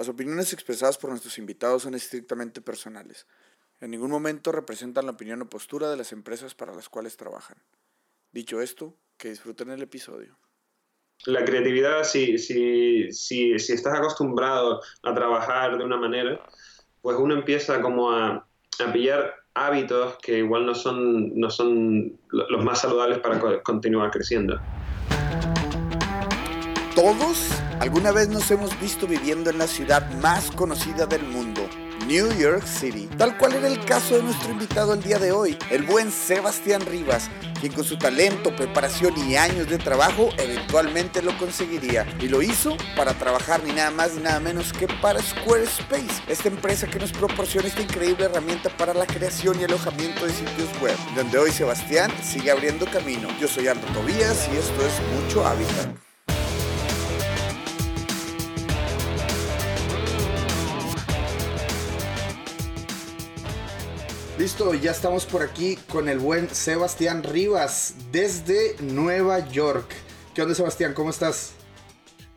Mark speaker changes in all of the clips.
Speaker 1: Las opiniones expresadas por nuestros invitados son estrictamente personales. En ningún momento representan la opinión o postura de las empresas para las cuales trabajan. Dicho esto, que disfruten el episodio.
Speaker 2: La creatividad, si, si, si, si estás acostumbrado a trabajar de una manera, pues uno empieza como a, a pillar hábitos que igual no son, no son los más saludables para continuar creciendo.
Speaker 1: Todos alguna vez nos hemos visto viviendo en la ciudad más conocida del mundo. New York City, tal cual era el caso de nuestro invitado el día de hoy, el buen Sebastián Rivas, quien con su talento, preparación y años de trabajo eventualmente lo conseguiría. Y lo hizo para trabajar ni nada más ni nada menos que para Squarespace, esta empresa que nos proporciona esta increíble herramienta para la creación y alojamiento de sitios web, donde hoy Sebastián sigue abriendo camino. Yo soy Aldo Tobías y esto es Mucho Hábitat. Listo, ya estamos por aquí con el buen Sebastián Rivas desde Nueva York. ¿Qué onda Sebastián? ¿Cómo estás?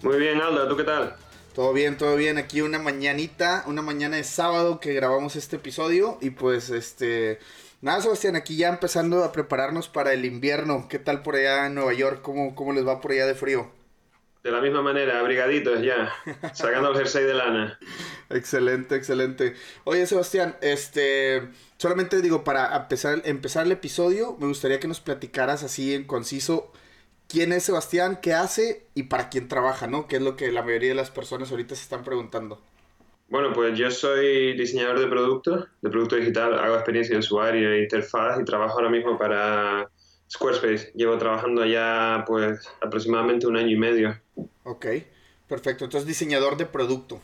Speaker 2: Muy bien, Aldo, ¿tú qué tal?
Speaker 1: Todo bien, todo bien. Aquí una mañanita, una mañana de sábado que grabamos este episodio y pues este... Nada, Sebastián, aquí ya empezando a prepararnos para el invierno. ¿Qué tal por allá en Nueva York? ¿Cómo, cómo les va por allá de frío?
Speaker 2: De la misma manera, abrigaditos ya, sacando el jersey de lana.
Speaker 1: excelente, excelente. Oye, Sebastián, este, solamente digo, para empezar, empezar el episodio, me gustaría que nos platicaras así en conciso quién es Sebastián, qué hace y para quién trabaja, ¿no? Que es lo que la mayoría de las personas ahorita se están preguntando.
Speaker 2: Bueno, pues yo soy diseñador de productos, de producto digital, hago experiencia de usuario e interfaz y trabajo ahora mismo para Squarespace. Llevo trabajando ya pues aproximadamente un año y medio.
Speaker 1: Ok, perfecto. Entonces diseñador de producto.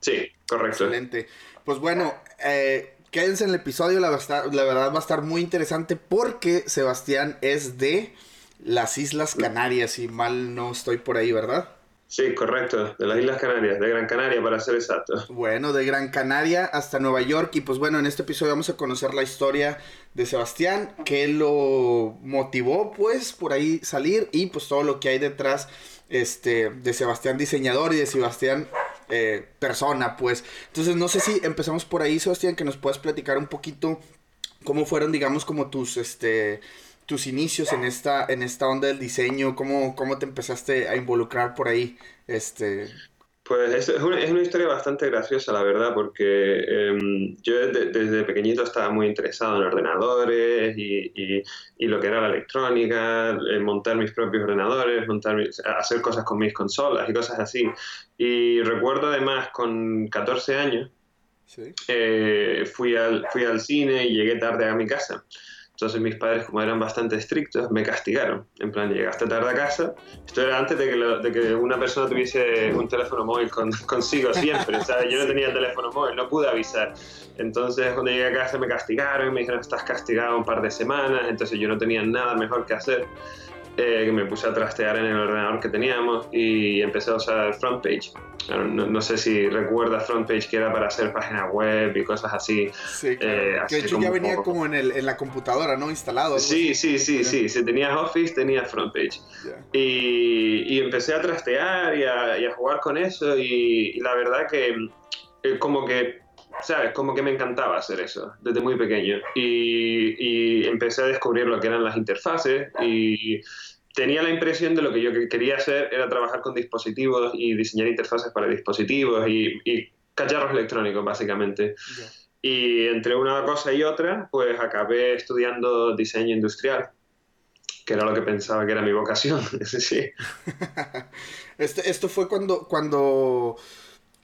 Speaker 2: Sí, correcto.
Speaker 1: Excelente. Pues bueno, eh, quédense en el episodio, la, la verdad va a estar muy interesante porque Sebastián es de las Islas Canarias, si mal no estoy por ahí, ¿verdad?
Speaker 2: Sí, correcto, de las Islas Canarias, de Gran Canaria para ser exacto.
Speaker 1: Bueno, de Gran Canaria hasta Nueva York y pues bueno, en este episodio vamos a conocer la historia de Sebastián, que lo motivó pues por ahí salir y pues todo lo que hay detrás este, de Sebastián diseñador y de Sebastián eh, persona pues. Entonces no sé si empezamos por ahí Sebastián, que nos puedas platicar un poquito cómo fueron digamos como tus este tus inicios en esta, en esta onda del diseño? ¿Cómo, ¿Cómo te empezaste a involucrar por ahí? Este...
Speaker 2: Pues es, una, es una historia bastante graciosa, la verdad, porque em, yo desde, pequeñito estaba muy interesado en ordenadores y, y, lo que era la electrónica, montar mis propios ordenadores, montar hacer cosas con mis consolas y cosas así. Y recuerdo además con 14 años, eh, fui, al, fui al cine y llegué tarde a mi casa. Entonces mis padres, como eran bastante estrictos, me castigaron. En plan, llegaste tarde a casa. Esto era antes de que, de que una persona tuviese un teléfono móvil consigo siempre. ¿sabes? Yo no tenía teléfono móvil, no pude avisar. Entonces cuando llegué a casa me castigaron, me dijeron, estás castigado un par de semanas. Entonces yo no tenía nada mejor que hacer. Eh, me puse a trastear en el ordenador que teníamos y empecé a usar FrontPage. No, no, sé si recuerdas FrontPage que era para hacer páginas web y cosas así.
Speaker 1: Sí, eh, que de hecho ya venía como en, el, en, la computadora, ¿no? Instalado.
Speaker 2: Sí, sí, sí, sí. Si tenías Office, tenías FrontPage. Y, y, empecé a trastear y a, y a jugar con eso y, la verdad que eh, como que ¿sabes? Como que me encantaba hacer eso desde muy pequeño. Y, y, empecé a descubrir lo que eran las interfaces y tenía la impresión de lo que yo quería hacer era trabajar con dispositivos y diseñar interfaces para dispositivos y, y cacharros electrónicos, básicamente. Y entre una cosa y otra, pues acabé estudiando diseño industrial que era lo que pensaba que era mi vocación. sí.
Speaker 1: este, esto fue cuando, cuando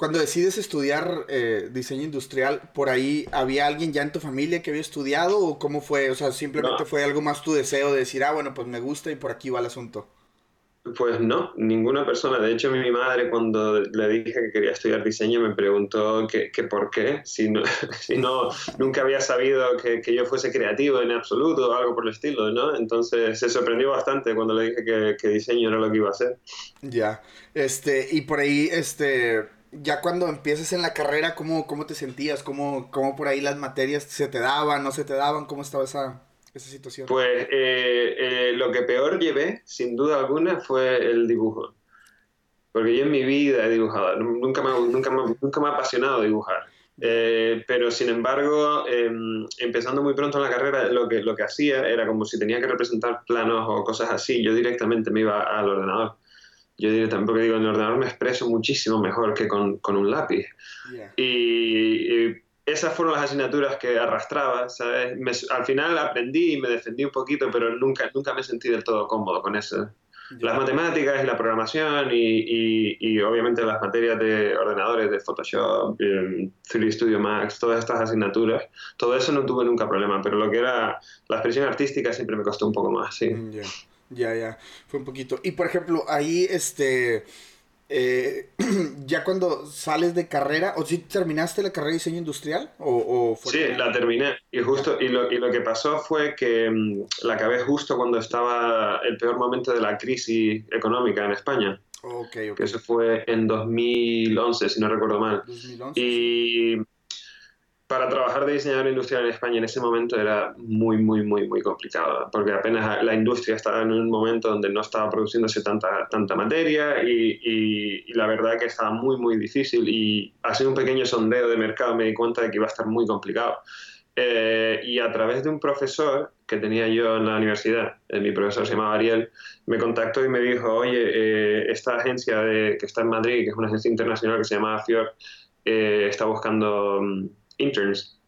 Speaker 1: cuando decides estudiar eh, diseño industrial, ¿por ahí había alguien ya en tu familia que había estudiado o cómo fue? O sea, simplemente fue algo más tu deseo de decir, ah, bueno, pues me gusta y por aquí va el asunto.
Speaker 2: Pues no, ninguna persona. De hecho, mi madre cuando le dije que quería estudiar diseño me preguntó que, por qué, si no, si no nunca había sabido que, que, yo fuese creativo en absoluto o algo por el estilo, ¿no? Entonces se sorprendió bastante cuando le dije que, que diseño era lo que iba a hacer.
Speaker 1: Ya, este, y por ahí, este ya cuando empiezas en la carrera, ¿cómo, cómo te sentías? ¿Cómo, ¿Cómo por ahí las materias se te daban, no se te daban? ¿Cómo estaba esa, esa situación?
Speaker 2: Pues eh, eh, lo que peor llevé, sin duda alguna, fue el dibujo. porque yo en mi vida he dibujado, nunca me, nunca nunca me ha apasionado dibujar. Eh, pero sin embargo, em, empezando muy pronto en la carrera, lo que, lo que hacía era como si tenía que representar planos o cosas así, yo directamente me iba al ordenador. Yo directamente, porque digo, en el ordenador me expreso muchísimo mejor que con, con un lápiz. Y, esas fueron las asignaturas que arrastraba, ¿sabes? al final aprendí y me defendí un poquito, pero nunca, nunca me sentí del todo cómodo con eso las matemáticas y la programación y, y, obviamente las materias de ordenadores, de Photoshop, 3D eh, Studio Max, todas estas asignaturas, todo eso no tuve nunca problema, pero lo que era la expresión artística siempre me costó un poco más, sí.
Speaker 1: Mm, ya, ya, fue un poquito. Y por ejemplo, ahí, este, eh, ya cuando sales de carrera, o si terminaste la carrera de diseño industrial, o,
Speaker 2: Sí, la terminé. Y justo, y lo, y lo, que pasó fue que mm, la acabé justo cuando estaba el peor momento de la crisis económica en España.
Speaker 1: Okay,
Speaker 2: Que eso fue en 2011, si no recuerdo mal. 2011. Y para trabajar de diseñador industrial en España en ese momento era muy, muy, muy, muy complicado, porque apenas la industria estaba en un momento donde no estaba produciéndose tanta, tanta materia y, y, la verdad que estaba muy, muy difícil y haciendo un pequeño sondeo de mercado me di cuenta de que iba a estar muy complicado. Eh, y a través de un profesor que tenía yo en la universidad, eh, mi profesor se llamaba Ariel, me contactó y me dijo, oye, eh, esta agencia de, que está en Madrid, que es una agencia internacional que se llama Fior, está buscando mm, interns.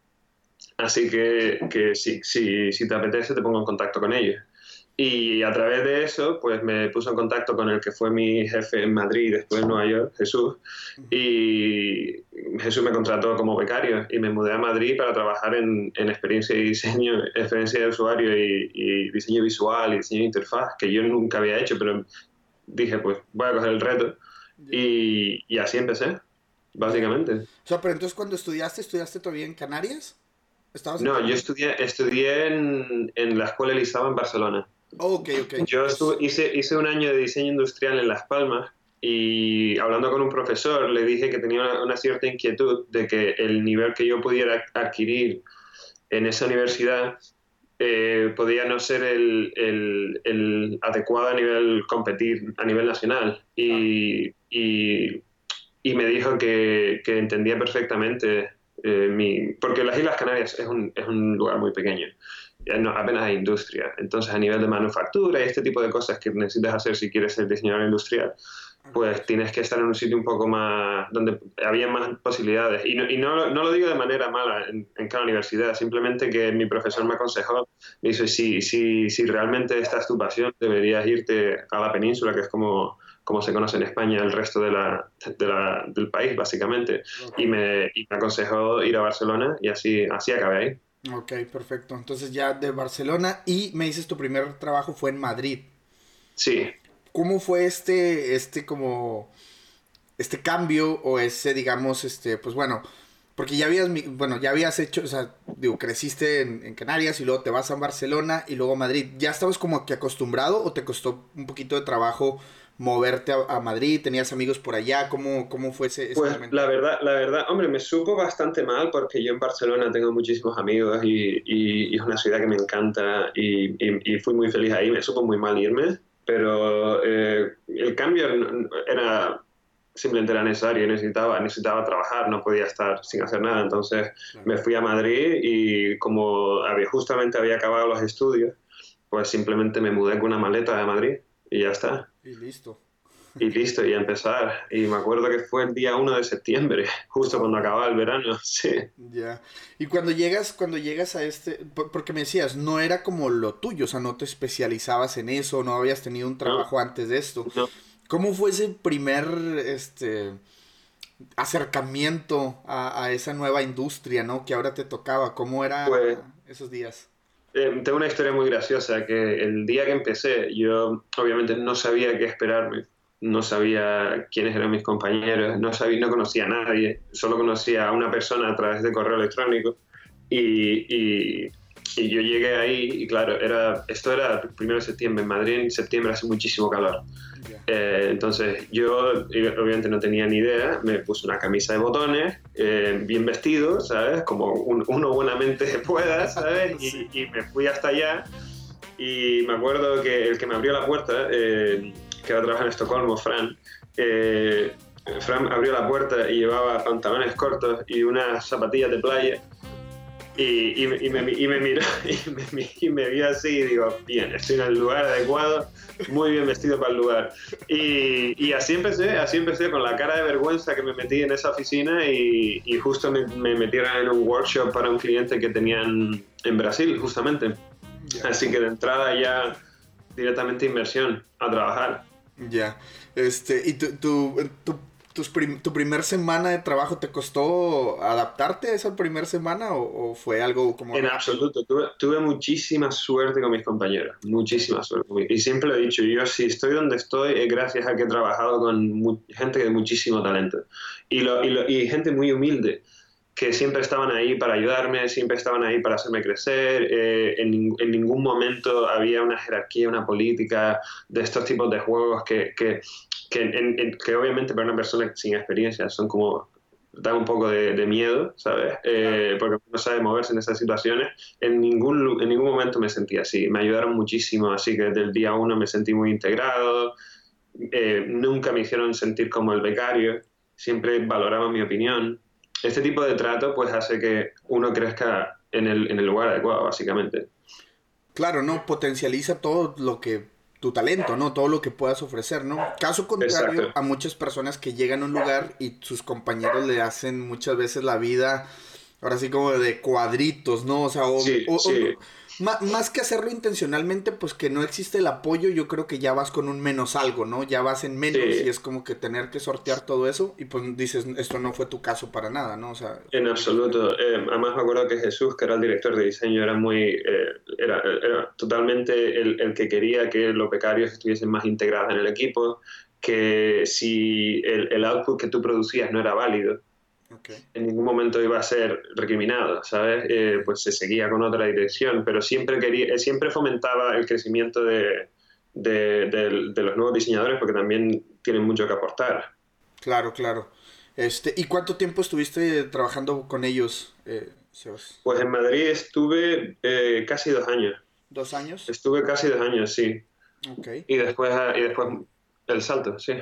Speaker 2: Así que, que si, si, si, te apetece, te pongo en contacto con ellos. Y a través de eso, pues me puso en contacto con el que fue mi jefe en Madrid después en Nueva York, Jesús. Y Jesús me contrató como becario y me mudé a Madrid para trabajar en, en experiencia y diseño, experiencia de usuario y, y, diseño visual y diseño de interfaz, que yo nunca había hecho, pero dije, pues voy a coger el reto. Y, y así empecé básicamente. O
Speaker 1: sea, pero entonces cuando estudiaste, ¿estudiaste todavía en Canarias?
Speaker 2: no, yo estudié, estudié en, en, la Escuela Elisaba en Barcelona.
Speaker 1: ok, ok.
Speaker 2: Yo hice, hice un año de diseño industrial en Las Palmas y hablando con un profesor le dije que tenía una, cierta inquietud de que el nivel que yo pudiera adquirir en esa universidad eh, podía no ser el, el, el, adecuado a nivel competir a nivel nacional. Y, ah. y y me dijo que, que entendía perfectamente eh, mi... Porque las Islas Canarias es un, es un lugar muy pequeño, no, apenas hay industria. Entonces, a nivel de manufactura y este tipo de cosas que necesitas hacer si quieres ser diseñador industrial, pues tienes que estar en un sitio un poco más, donde había más posibilidades. Y no, y no, no lo digo de manera mala en, en, cada universidad, simplemente que mi profesor me aconsejó, me dice, si, si, si realmente esta es tu pasión, deberías irte a la península, que es como como se conoce en España el resto de la, de la, del país, básicamente. Y, me, y, me, aconsejó ir a Barcelona y así, así acabé ahí.
Speaker 1: Ok, perfecto. Entonces ya de Barcelona y me dices tu primer trabajo fue en Madrid.
Speaker 2: Sí.
Speaker 1: ¿Cómo fue este, este como, este cambio o ese, digamos, este, pues bueno, porque ya habías, bueno, ya habías hecho, o sea, digo, creciste en, en, Canarias y luego te vas a Barcelona y luego a Madrid. ¿Ya estabas como que acostumbrado o te costó un poquito de trabajo moverte a, Madrid? ¿Tenías amigos por allá? ¿Cómo, cómo fue ese,
Speaker 2: pues, La verdad, la verdad, hombre, me supo bastante mal porque yo en Barcelona tengo muchísimos amigos y, y, es una ciudad que me encanta y, y, fui muy feliz ahí. Me supo muy mal irme, pero eh, el cambio era simplemente era necesario, necesitaba, necesitaba trabajar, no podía estar sin hacer nada. Entonces me fui a Madrid y como había, justamente había acabado los estudios, pues simplemente me mudé con una maleta de Madrid y ya está.
Speaker 1: Y listo.
Speaker 2: Y listo, y a empezar. Y me acuerdo que fue el día 1 de septiembre, justo cuando acababa el verano, sí.
Speaker 1: Ya. Y cuando llegas, cuando llegas a este, porque me decías, no era como lo tuyo, o sea, no te especializabas en eso, no habías tenido un trabajo antes de esto. ¿Cómo fue ese primer, este, acercamiento a, esa nueva industria, ¿no? Que ahora te tocaba, ¿cómo era pues esos días?
Speaker 2: Eh, tengo una historia muy graciosa, que el día que empecé yo obviamente no sabía qué esperarme, no sabía quiénes eran mis compañeros, no, sabía, no conocía a nadie, solo conocía a una persona a través de correo electrónico. Y, y, yo llegué ahí y claro, era, esto era el primero de septiembre, en Madrid en septiembre hace muchísimo calor. Eh, entonces yo obviamente no tenía ni idea, me puse una camisa de botones, eh, bien vestido, ¿sabes? Como uno buenamente pueda, ¿sabes? Y, me fui hasta allá y me acuerdo que el que me abrió la puerta, eh, que va a trabajar en Estocolmo, Fran, eh, Fran abrió la puerta y llevaba pantalones cortos y unas zapatillas de playa. Y, me, miró y me, vio así y digo, bien, estoy en el lugar adecuado, muy bien vestido para el lugar. Y, así empecé, así empecé con la cara de vergüenza que me metí en esa oficina y, justo me, metieron en un workshop para un cliente que tenían en Brasil, justamente. Así que de entrada ya directamente inversión a trabajar.
Speaker 1: Ya, este, ¿y tu, tu tu primer semana de trabajo te costó adaptarte a esa primera semana o, fue algo como...
Speaker 2: En absoluto, tuve, muchísima suerte con mis compañeros, muchísima suerte. Y siempre lo he dicho, yo si estoy donde estoy es gracias a que he trabajado con gente de muchísimo talento y, lo, y, gente muy humilde que siempre estaban ahí para ayudarme, siempre estaban ahí para hacerme crecer. Eh, en, en, ningún momento había una jerarquía, una política de estos tipos de juegos que, que, que, obviamente para una persona sin experiencia son como da un poco de, miedo, ¿sabes? Eh, porque no sabe moverse en esas situaciones. En ningún, en ningún momento me sentí así. Me ayudaron muchísimo, así que desde el día uno me sentí muy integrado. Eh, nunca me hicieron sentir como el becario. Siempre valoraban mi opinión. Este tipo de trato pues hace que uno crezca en el, en el lugar adecuado, básicamente.
Speaker 1: Claro, ¿no? Potencializa todo lo que tu talento, ¿no? Todo lo que puedas ofrecer, ¿no? Caso contrario a muchas personas que llegan a un lugar y sus compañeros le hacen muchas veces la vida, ahora sí como de cuadritos, ¿no? O sea, o, más que hacerlo intencionalmente, pues que no existe el apoyo, yo creo que ya vas con un menos algo, ¿no? Ya vas en menos y es como que tener que sortear todo eso y pues dices, esto no fue tu caso para nada, ¿no? O sea,
Speaker 2: en absoluto. Eh, además me acuerdo que Jesús, que era el director de diseño, era muy, eh, era, totalmente el, el, que quería que los becarios estuviesen más integrados en el equipo, que si el, el output que tú producías no era válido, en ningún momento iba a ser recriminado, ¿sabes? Eh, pues se seguía con otra dirección, pero siempre, quería, siempre fomentaba el crecimiento de, los nuevos diseñadores porque también tienen mucho que aportar.
Speaker 1: Claro, claro. Este, ¿Y cuánto tiempo estuviste trabajando con ellos, eh,
Speaker 2: Pues en Madrid estuve eh, casi dos años.
Speaker 1: ¿Dos años?
Speaker 2: Estuve casi dos años, sí.
Speaker 1: Okay.
Speaker 2: Y después, y después el salto, sí.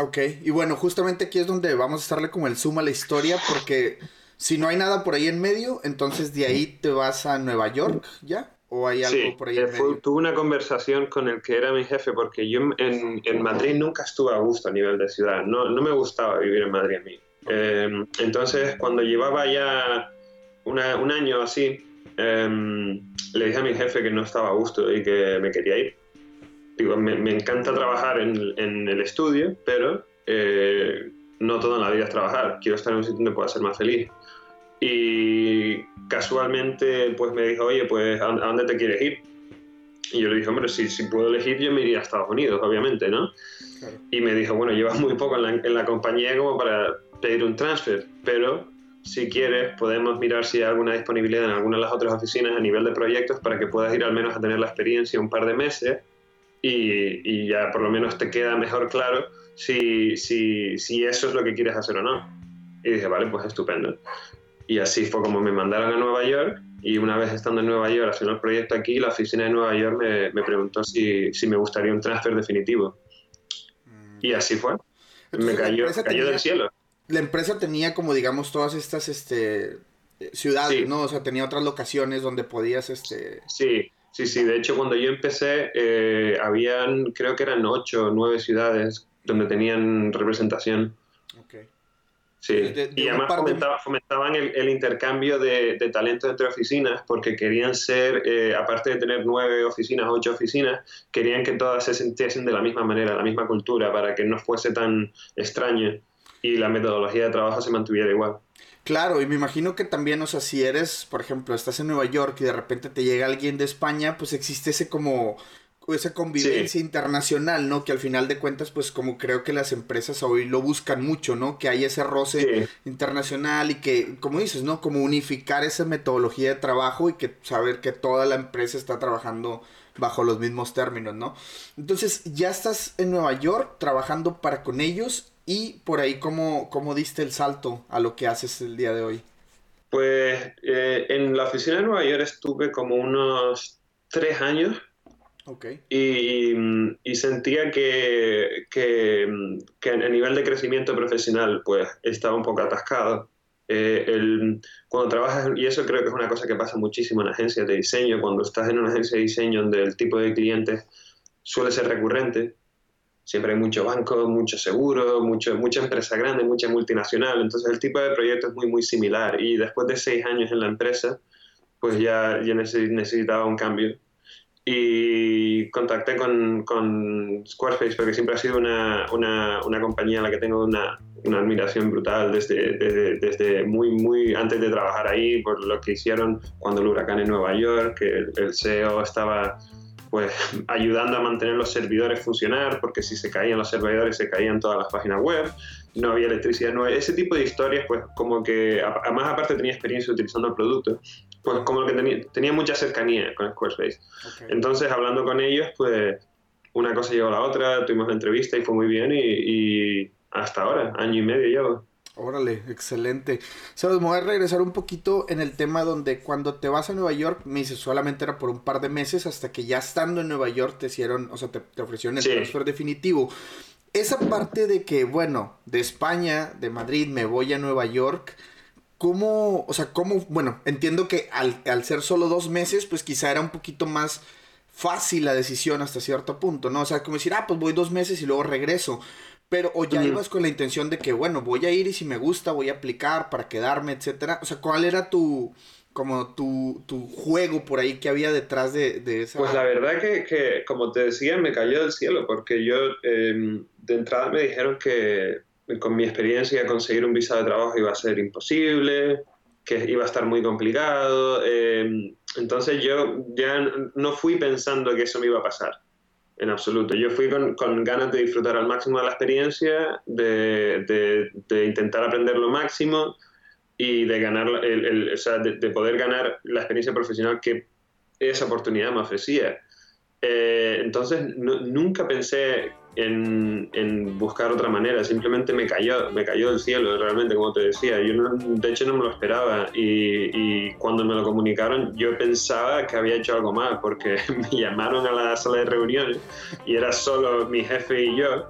Speaker 1: Ok, y bueno, justamente aquí es donde vamos a estarle como el zoom a la historia, porque si no hay nada por ahí en medio, entonces de ahí te vas a Nueva York, ¿ya? ¿O hay algo por ahí en eh, medio?
Speaker 2: tuve una conversación con el que era mi jefe, porque yo en, en, Madrid nunca estuve a gusto a nivel de ciudad, no, no me gustaba vivir en Madrid a mí. Em, entonces, cuando llevaba ya una, un año así, em, le dije a mi jefe que no estaba a gusto y que me quería ir digo, me, encanta trabajar en, en, el estudio, pero eh, no toda la vida es trabajar. Quiero estar en un sitio donde pueda ser más feliz. Y casualmente pues me dijo, oye, pues ¿a, dónde te quieres ir? Y yo le dije, hombre, si, si puedo elegir, yo me iría a Estados Unidos, obviamente, ¿no? Y me dijo, bueno, llevas muy poco en la, en la compañía como para pedir un transfer, pero si quieres, podemos mirar si hay alguna disponibilidad en alguna de las otras oficinas a nivel de proyectos para que puedas ir al menos a tener la experiencia un par de meses y, ya por lo menos te queda mejor claro si, si, si eso es lo que quieres hacer o no. Y dije, vale, pues estupendo. Y así fue como me mandaron a Nueva York y una vez estando en Nueva York haciendo el proyecto aquí, la oficina de Nueva York me, me preguntó si, si, me gustaría un transfer definitivo. Mm. Y así fue. me cayó, cayó del cielo.
Speaker 1: La empresa tenía como digamos todas estas este, ciudades, ¿no? O sea, tenía otras locaciones donde podías... Este...
Speaker 2: Sí, Sí, sí, de hecho cuando yo empecé, eh, habían, creo que eran ocho o nueve ciudades donde tenían representación. Okay. Sí, y además fomentaban el, intercambio de, talento entre oficinas porque querían ser, eh, aparte de tener nueve oficinas, ocho oficinas, querían que todas se sintiesen de la misma manera, la misma cultura, para que no fuese tan extraño y la metodología de trabajo se mantuviera igual.
Speaker 1: Claro, y me imagino que también, o sea, si eres, por ejemplo, estás en Nueva York y de repente te llega alguien de España, pues existe ese como esa convivencia internacional, ¿no? Que al final de cuentas, pues como creo que las empresas hoy lo buscan mucho, ¿no? Que hay ese roce internacional y que, como dices, ¿no? Como unificar esa metodología de trabajo y que saber que toda la empresa está trabajando bajo los mismos términos, ¿no? Entonces, ya estás en Nueva York trabajando para con ellos y por ahí, ¿cómo, cómo diste el salto a lo que haces el día de hoy?
Speaker 2: Pues eh, en la oficina de Nueva York estuve como unos tres años Y, sentía que, que, que, a nivel de crecimiento profesional pues estaba un poco atascado. Eh, el, cuando trabajas, y eso creo que es una cosa que pasa muchísimo en agencias de diseño, cuando estás en una agencia de diseño donde el tipo de clientes suele ser recurrente, siempre hay mucho banco, mucho seguro, mucho, mucha empresa grande, mucha multinacional, entonces el tipo de proyecto es muy, muy similar. Y después de seis años en la empresa, pues ya, ya necesitaba un cambio. Y contacté con, con, Squarespace porque siempre ha sido una, una, una compañía a la que tengo una, una admiración brutal desde, desde, desde, muy, muy antes de trabajar ahí, por lo que hicieron cuando el huracán en Nueva York, que el, el CEO estaba pues ayudando a mantener los servidores funcionar, porque si se caían los servidores se caían todas las páginas web, no había electricidad, no, ese tipo de historias, pues como que, además aparte tenía experiencia utilizando el producto, pues como que tenía, tenía mucha cercanía con Squarespace. Entonces, hablando con ellos, pues una cosa llevó a la otra, tuvimos la entrevista y fue muy bien y, y hasta ahora, año y medio llevo.
Speaker 1: Órale, excelente. Sabes, me voy a regresar un poquito en el tema donde cuando te vas a Nueva York, me dices, solamente era por un par de meses hasta que ya estando en Nueva York te hicieron, o sea, te, ofrecieron el transfer definitivo. Esa parte de que, bueno, de España, de Madrid, me voy a Nueva York, ¿cómo, o sea, cómo, bueno, entiendo que al, al ser solo dos meses, pues quizá era un poquito más fácil la decisión hasta cierto punto, ¿no? O sea, como decir, ah, pues voy dos meses y luego regreso. Pero o ya ibas con la intención de que, bueno, voy a ir y si me gusta voy a aplicar para quedarme, etcétera. O sea, ¿cuál era tu, como tu, tu juego por ahí que había detrás de, de esa...
Speaker 2: Pues la verdad que, que, como te decía, me cayó del cielo porque yo em, de entrada me dijeron que con mi experiencia conseguir un visado de trabajo iba a ser imposible, que iba a estar muy complicado. Em, entonces yo ya no fui pensando que eso me iba a pasar en absoluto. Yo fui con, con, ganas de disfrutar al máximo de la experiencia, de, de, intentar aprender lo máximo y de ganar, el, el, o sea, de, poder ganar la experiencia profesional que esa oportunidad me ofrecía. Eh, entonces nunca pensé en, en, buscar otra manera, simplemente me cayó, me cayó del cielo, realmente, como te decía. Yo de hecho no me lo esperaba y, y, cuando me lo comunicaron yo pensaba que había hecho algo mal porque me llamaron a la sala de reuniones y era solo mi jefe y yo.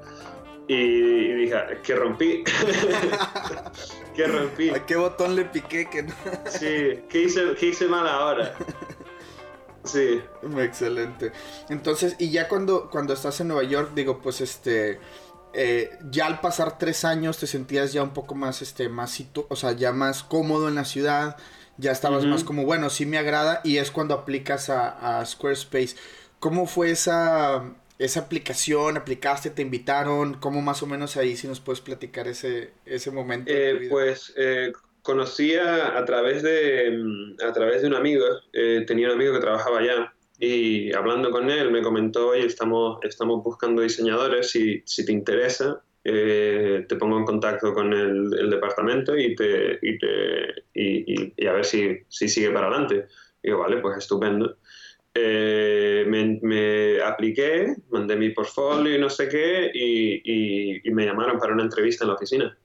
Speaker 2: Y, dije, ¿qué rompí? ¿Qué rompí?
Speaker 1: ¿A qué botón le piqué? Que
Speaker 2: Sí, ¿qué hice, ¿qué hice mal ahora? Sí.
Speaker 1: Excelente. Entonces, y ya cuando, cuando estás en Nueva York, digo, pues este. Eh, ya al pasar tres años te sentías ya un poco más, este, más, o sea, ya más cómodo en la ciudad, ya estabas más como, bueno, sí me agrada, y es cuando aplicas a, Squarespace. ¿Cómo fue esa, esa aplicación? ¿Aplicaste? ¿Te invitaron? ¿Cómo más o menos ahí si nos puedes platicar ese, ese momento?
Speaker 2: Eh, pues eh, conocía a través de, mm, a través de un amigo, eh, tenía un amigo que trabajaba allá y hablando con él me comentó, oye, estamos, estamos buscando diseñadores, si, si te interesa, eh, te pongo en contacto con el, departamento y, te, y, te, y, a ver si, si sigue para adelante. Y digo, vale, pues estupendo. Eh, me, me, apliqué, mandé mi portfolio y no sé qué, y, y, me llamaron para una entrevista en la oficina.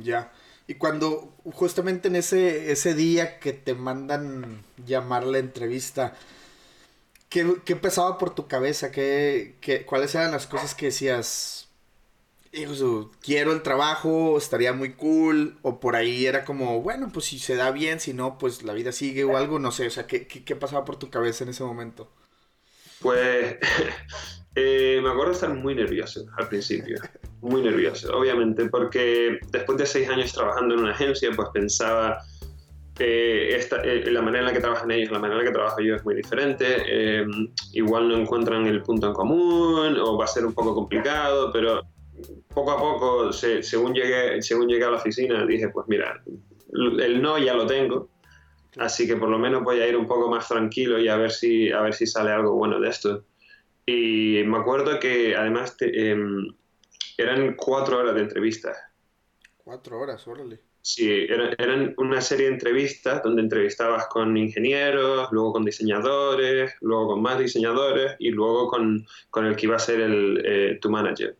Speaker 1: Ya. Y cuando justamente en ese, ese día que te mandan llamar la entrevista, ¿qué, qué pasaba por tu cabeza? ¿Qué, qué, cuáles eran las cosas que decías? quiero el trabajo, estaría muy cool, o por ahí era como, bueno, pues si se da bien, si no, pues la vida sigue o algo, no sé, o sea, ¿qué, qué, qué pasaba por tu cabeza en ese momento?
Speaker 2: Pues eh, me acuerdo estar muy nervioso al principio, muy nervioso, obviamente, porque después de seis años trabajando en una agencia, pues pensaba, eh, esta, eh, la manera en la que trabajan ellos, la manera en la que trabajo yo es muy diferente, igual no encuentran el punto en común o va a ser un poco complicado, pero poco a poco, según, llegué, según llegué a la oficina, dije, pues mira, el no ya lo tengo, Así que por lo menos voy a ir un poco más tranquilo y a ver si, a ver si sale algo bueno de esto. Y me acuerdo que además em, eran cuatro horas de entrevistas.
Speaker 1: Cuatro horas, órale.
Speaker 2: Sí, eran, una serie de entrevistas donde entrevistabas con ingenieros, luego con diseñadores, luego con más diseñadores y luego con, con el que iba a ser el, eh, tu manager.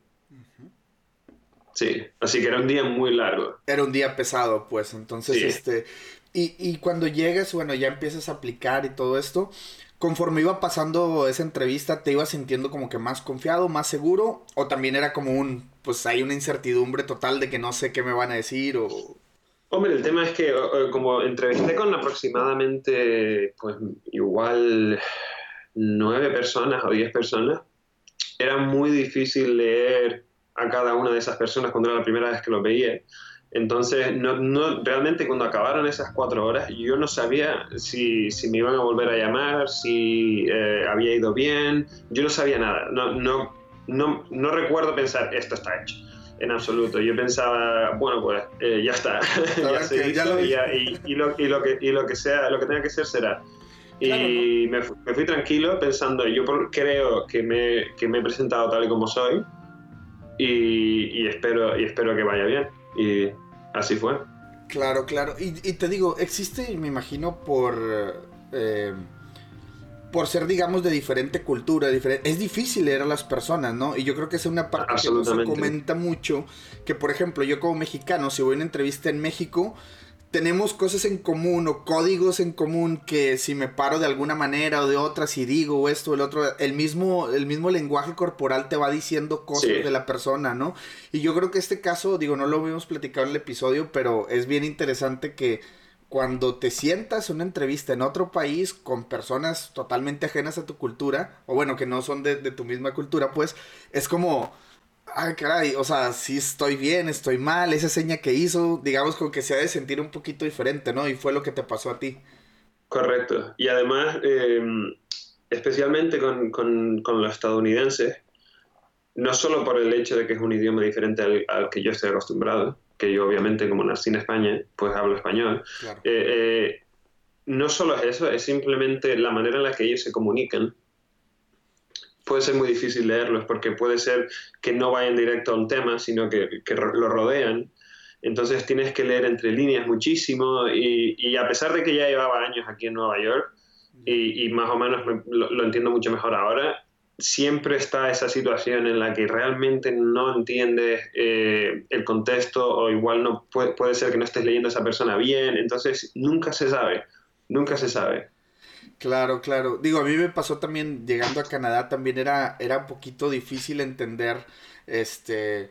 Speaker 2: Sí, así que era un día muy largo.
Speaker 1: Era un día pesado, pues. Entonces, este, y, y, cuando llegas, bueno, ya empiezas a aplicar y todo esto, conforme iba pasando esa entrevista, ¿te ibas sintiendo como que más confiado, más seguro? ¿O también era como un, pues hay una incertidumbre total de que no sé qué me van a decir o...
Speaker 2: Hombre, el tema es que como entrevisté con aproximadamente, pues igual nueve personas o diez personas, era muy difícil leer a cada una de esas personas cuando era la primera vez que los veía. Entonces, no, no, realmente cuando acabaron esas cuatro horas, yo no sabía si, si me iban a volver a llamar, si eh, había ido bien, yo no sabía nada. No, no, no, no recuerdo pensar, esto está hecho en absoluto. Yo pensaba, bueno, pues eh, ya está, ya se hizo y, y, lo, y, lo, que, y lo que sea, lo que tenga que ser será. Y me, me, fui tranquilo pensando, yo creo que me, que me, he presentado tal y como soy y, y, espero, y espero que vaya bien. Y así fue.
Speaker 1: Claro, claro. Y, y te digo, existe, me imagino, por... Eh, por ser, digamos, de diferente cultura, diferente, es difícil leer a las personas, ¿no? Y yo creo que es una parte que no se comenta mucho, que por ejemplo, yo como mexicano, si voy a una entrevista en México, tenemos cosas en común o códigos en común que si me paro de alguna manera o de otra, si digo esto o el otro, el mismo, el mismo lenguaje corporal te va diciendo cosas de la persona, ¿no? Y yo creo que este caso, digo, no lo habíamos platicado en el episodio, pero es bien interesante que cuando te sientas en una entrevista en otro país con personas totalmente ajenas a tu cultura, o bueno, que no son de, de tu misma cultura, pues es como ay, caray, o sea, si estoy bien, estoy mal, esa seña que hizo, digamos como que se ha de sentir un poquito diferente, ¿no? Y fue lo que te pasó a ti.
Speaker 2: Correcto. Y además, eh, especialmente con, con, con, los estadounidenses, no solo por el hecho de que es un idioma diferente al, que yo estoy acostumbrado, que yo obviamente como nací en España, pues hablo español, claro. eh, eh, no solo es eso, es simplemente la manera en la que ellos se comunican puede ser muy difícil leerlos porque puede ser que no vayan directo a un tema, sino que, que lo rodean. Entonces tienes que leer entre líneas muchísimo y, y, a pesar de que ya llevaba años aquí en Nueva York y, y más o menos me, lo, lo, entiendo mucho mejor ahora, siempre está esa situación en la que realmente no entiendes eh, el contexto o igual no puede, puede ser que no estés leyendo a esa persona bien, entonces nunca se sabe, nunca se sabe.
Speaker 1: Claro, claro. Digo, a mí me pasó también llegando a Canadá, también era, era un poquito difícil entender, este,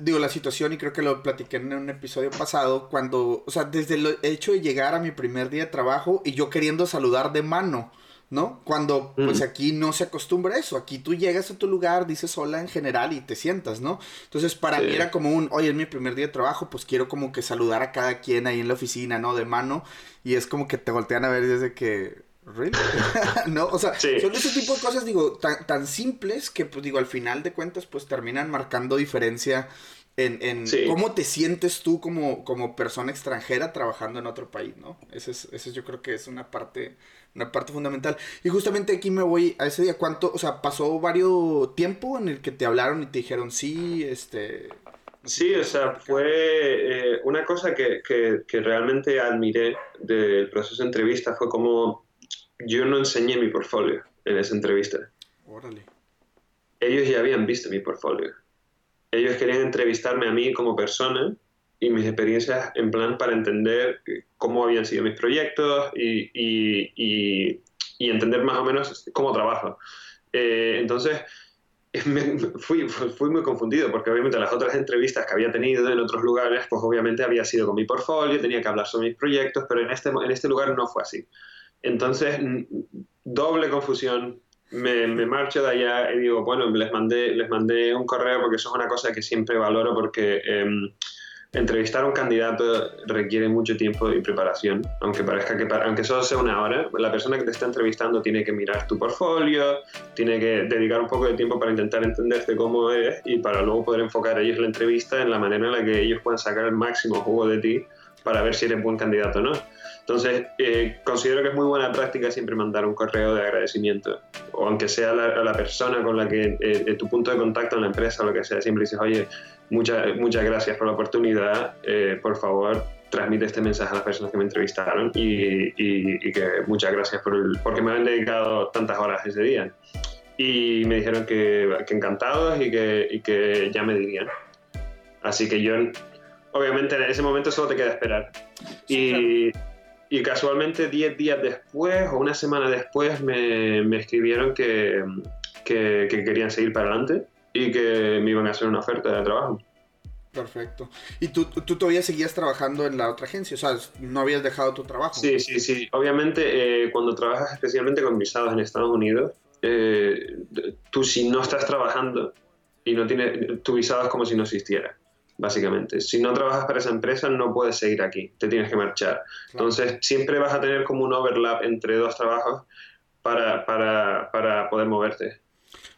Speaker 1: digo, la situación y creo que lo platiqué en un episodio pasado, cuando, o sea, desde el hecho de llegar a mi primer día de trabajo y yo queriendo saludar de mano, ¿no? Cuando, pues aquí no se acostumbra a eso, aquí tú llegas a tu lugar, dices hola en general y te sientas, ¿no? Entonces, para sí. mí era como un, oye, es mi primer día de trabajo, pues quiero como que saludar a cada quien ahí en la oficina, ¿no? De mano, y es como que te voltean a ver desde que, ¿really? ¿no? O sea, sí. son ese tipo de cosas, digo, tan, tan simples que, pues digo, al final de cuentas, pues terminan marcando diferencia en, en sí. cómo te sientes tú como, como persona extranjera trabajando en otro país, ¿no? Ese es, ese yo creo que es una parte, una parte fundamental. Y justamente aquí me voy a ese día, ¿cuánto, o sea, pasó varios tiempo en el que te hablaron y te dijeron, sí, este...
Speaker 2: Sí, o sea, fue eh, una cosa que, que, que, realmente admiré del proceso de entrevista fue como yo no enseñé mi portfolio en esa entrevista.
Speaker 1: Órale.
Speaker 2: Ellos ya habían visto mi portfolio ellos querían entrevistarme a mí como persona y mis experiencias en plan para entender cómo habían sido mis proyectos y, y, y, y entender más o menos cómo trabajo. Eh, entonces, me, fui, fui muy confundido porque obviamente las otras entrevistas que había tenido en otros lugares, pues obviamente había sido con mi portfolio, tenía que hablar sobre mis proyectos, pero en este, en este lugar no fue así. Entonces, doble confusión, me, me, marcho de allá y digo, bueno, les mandé, les mandé un correo porque eso es una cosa que siempre valoro porque eh, entrevistar a un candidato requiere mucho tiempo y preparación, aunque parezca que, aunque solo sea una hora, la persona que te está entrevistando tiene que mirar tu portfolio, tiene que dedicar un poco de tiempo para intentar entenderte cómo eres y para luego poder enfocar ellos la entrevista en la manera en la que ellos puedan sacar el máximo jugo de ti para ver si eres buen candidato o no. Entonces, eh, considero que es muy buena práctica siempre mandar un correo de agradecimiento, o aunque sea la, la persona con la que eh, tu punto de contacto en la empresa lo que sea, siempre dices, oye, muchas muchas gracias por la oportunidad, eh, por favor, transmite este mensaje a las personas que me entrevistaron y, y, y que muchas gracias por el, porque me han dedicado tantas horas ese día. Y me dijeron que, que encantados y que, y que ya me dirían. Así que yo, obviamente en ese momento solo te queda esperar. Sí, y, claro y casualmente 10 días después o una semana después me, me escribieron que, que, que, querían seguir para adelante y que me iban a hacer una oferta de trabajo.
Speaker 1: Perfecto. ¿Y tú, tú todavía seguías trabajando en la otra agencia? O sea, ¿no habías dejado tu trabajo?
Speaker 2: Sí, sí, sí. Obviamente, eh, cuando trabajas especialmente con visados en Estados Unidos, eh, tú si no estás trabajando y no tienes, tu visado es como si no existiera, básicamente. Si no trabajas para esa empresa, no puedes seguir aquí, te tienes que marchar. Entonces, siempre vas a tener como un overlap entre dos trabajos para, para, para poder moverte.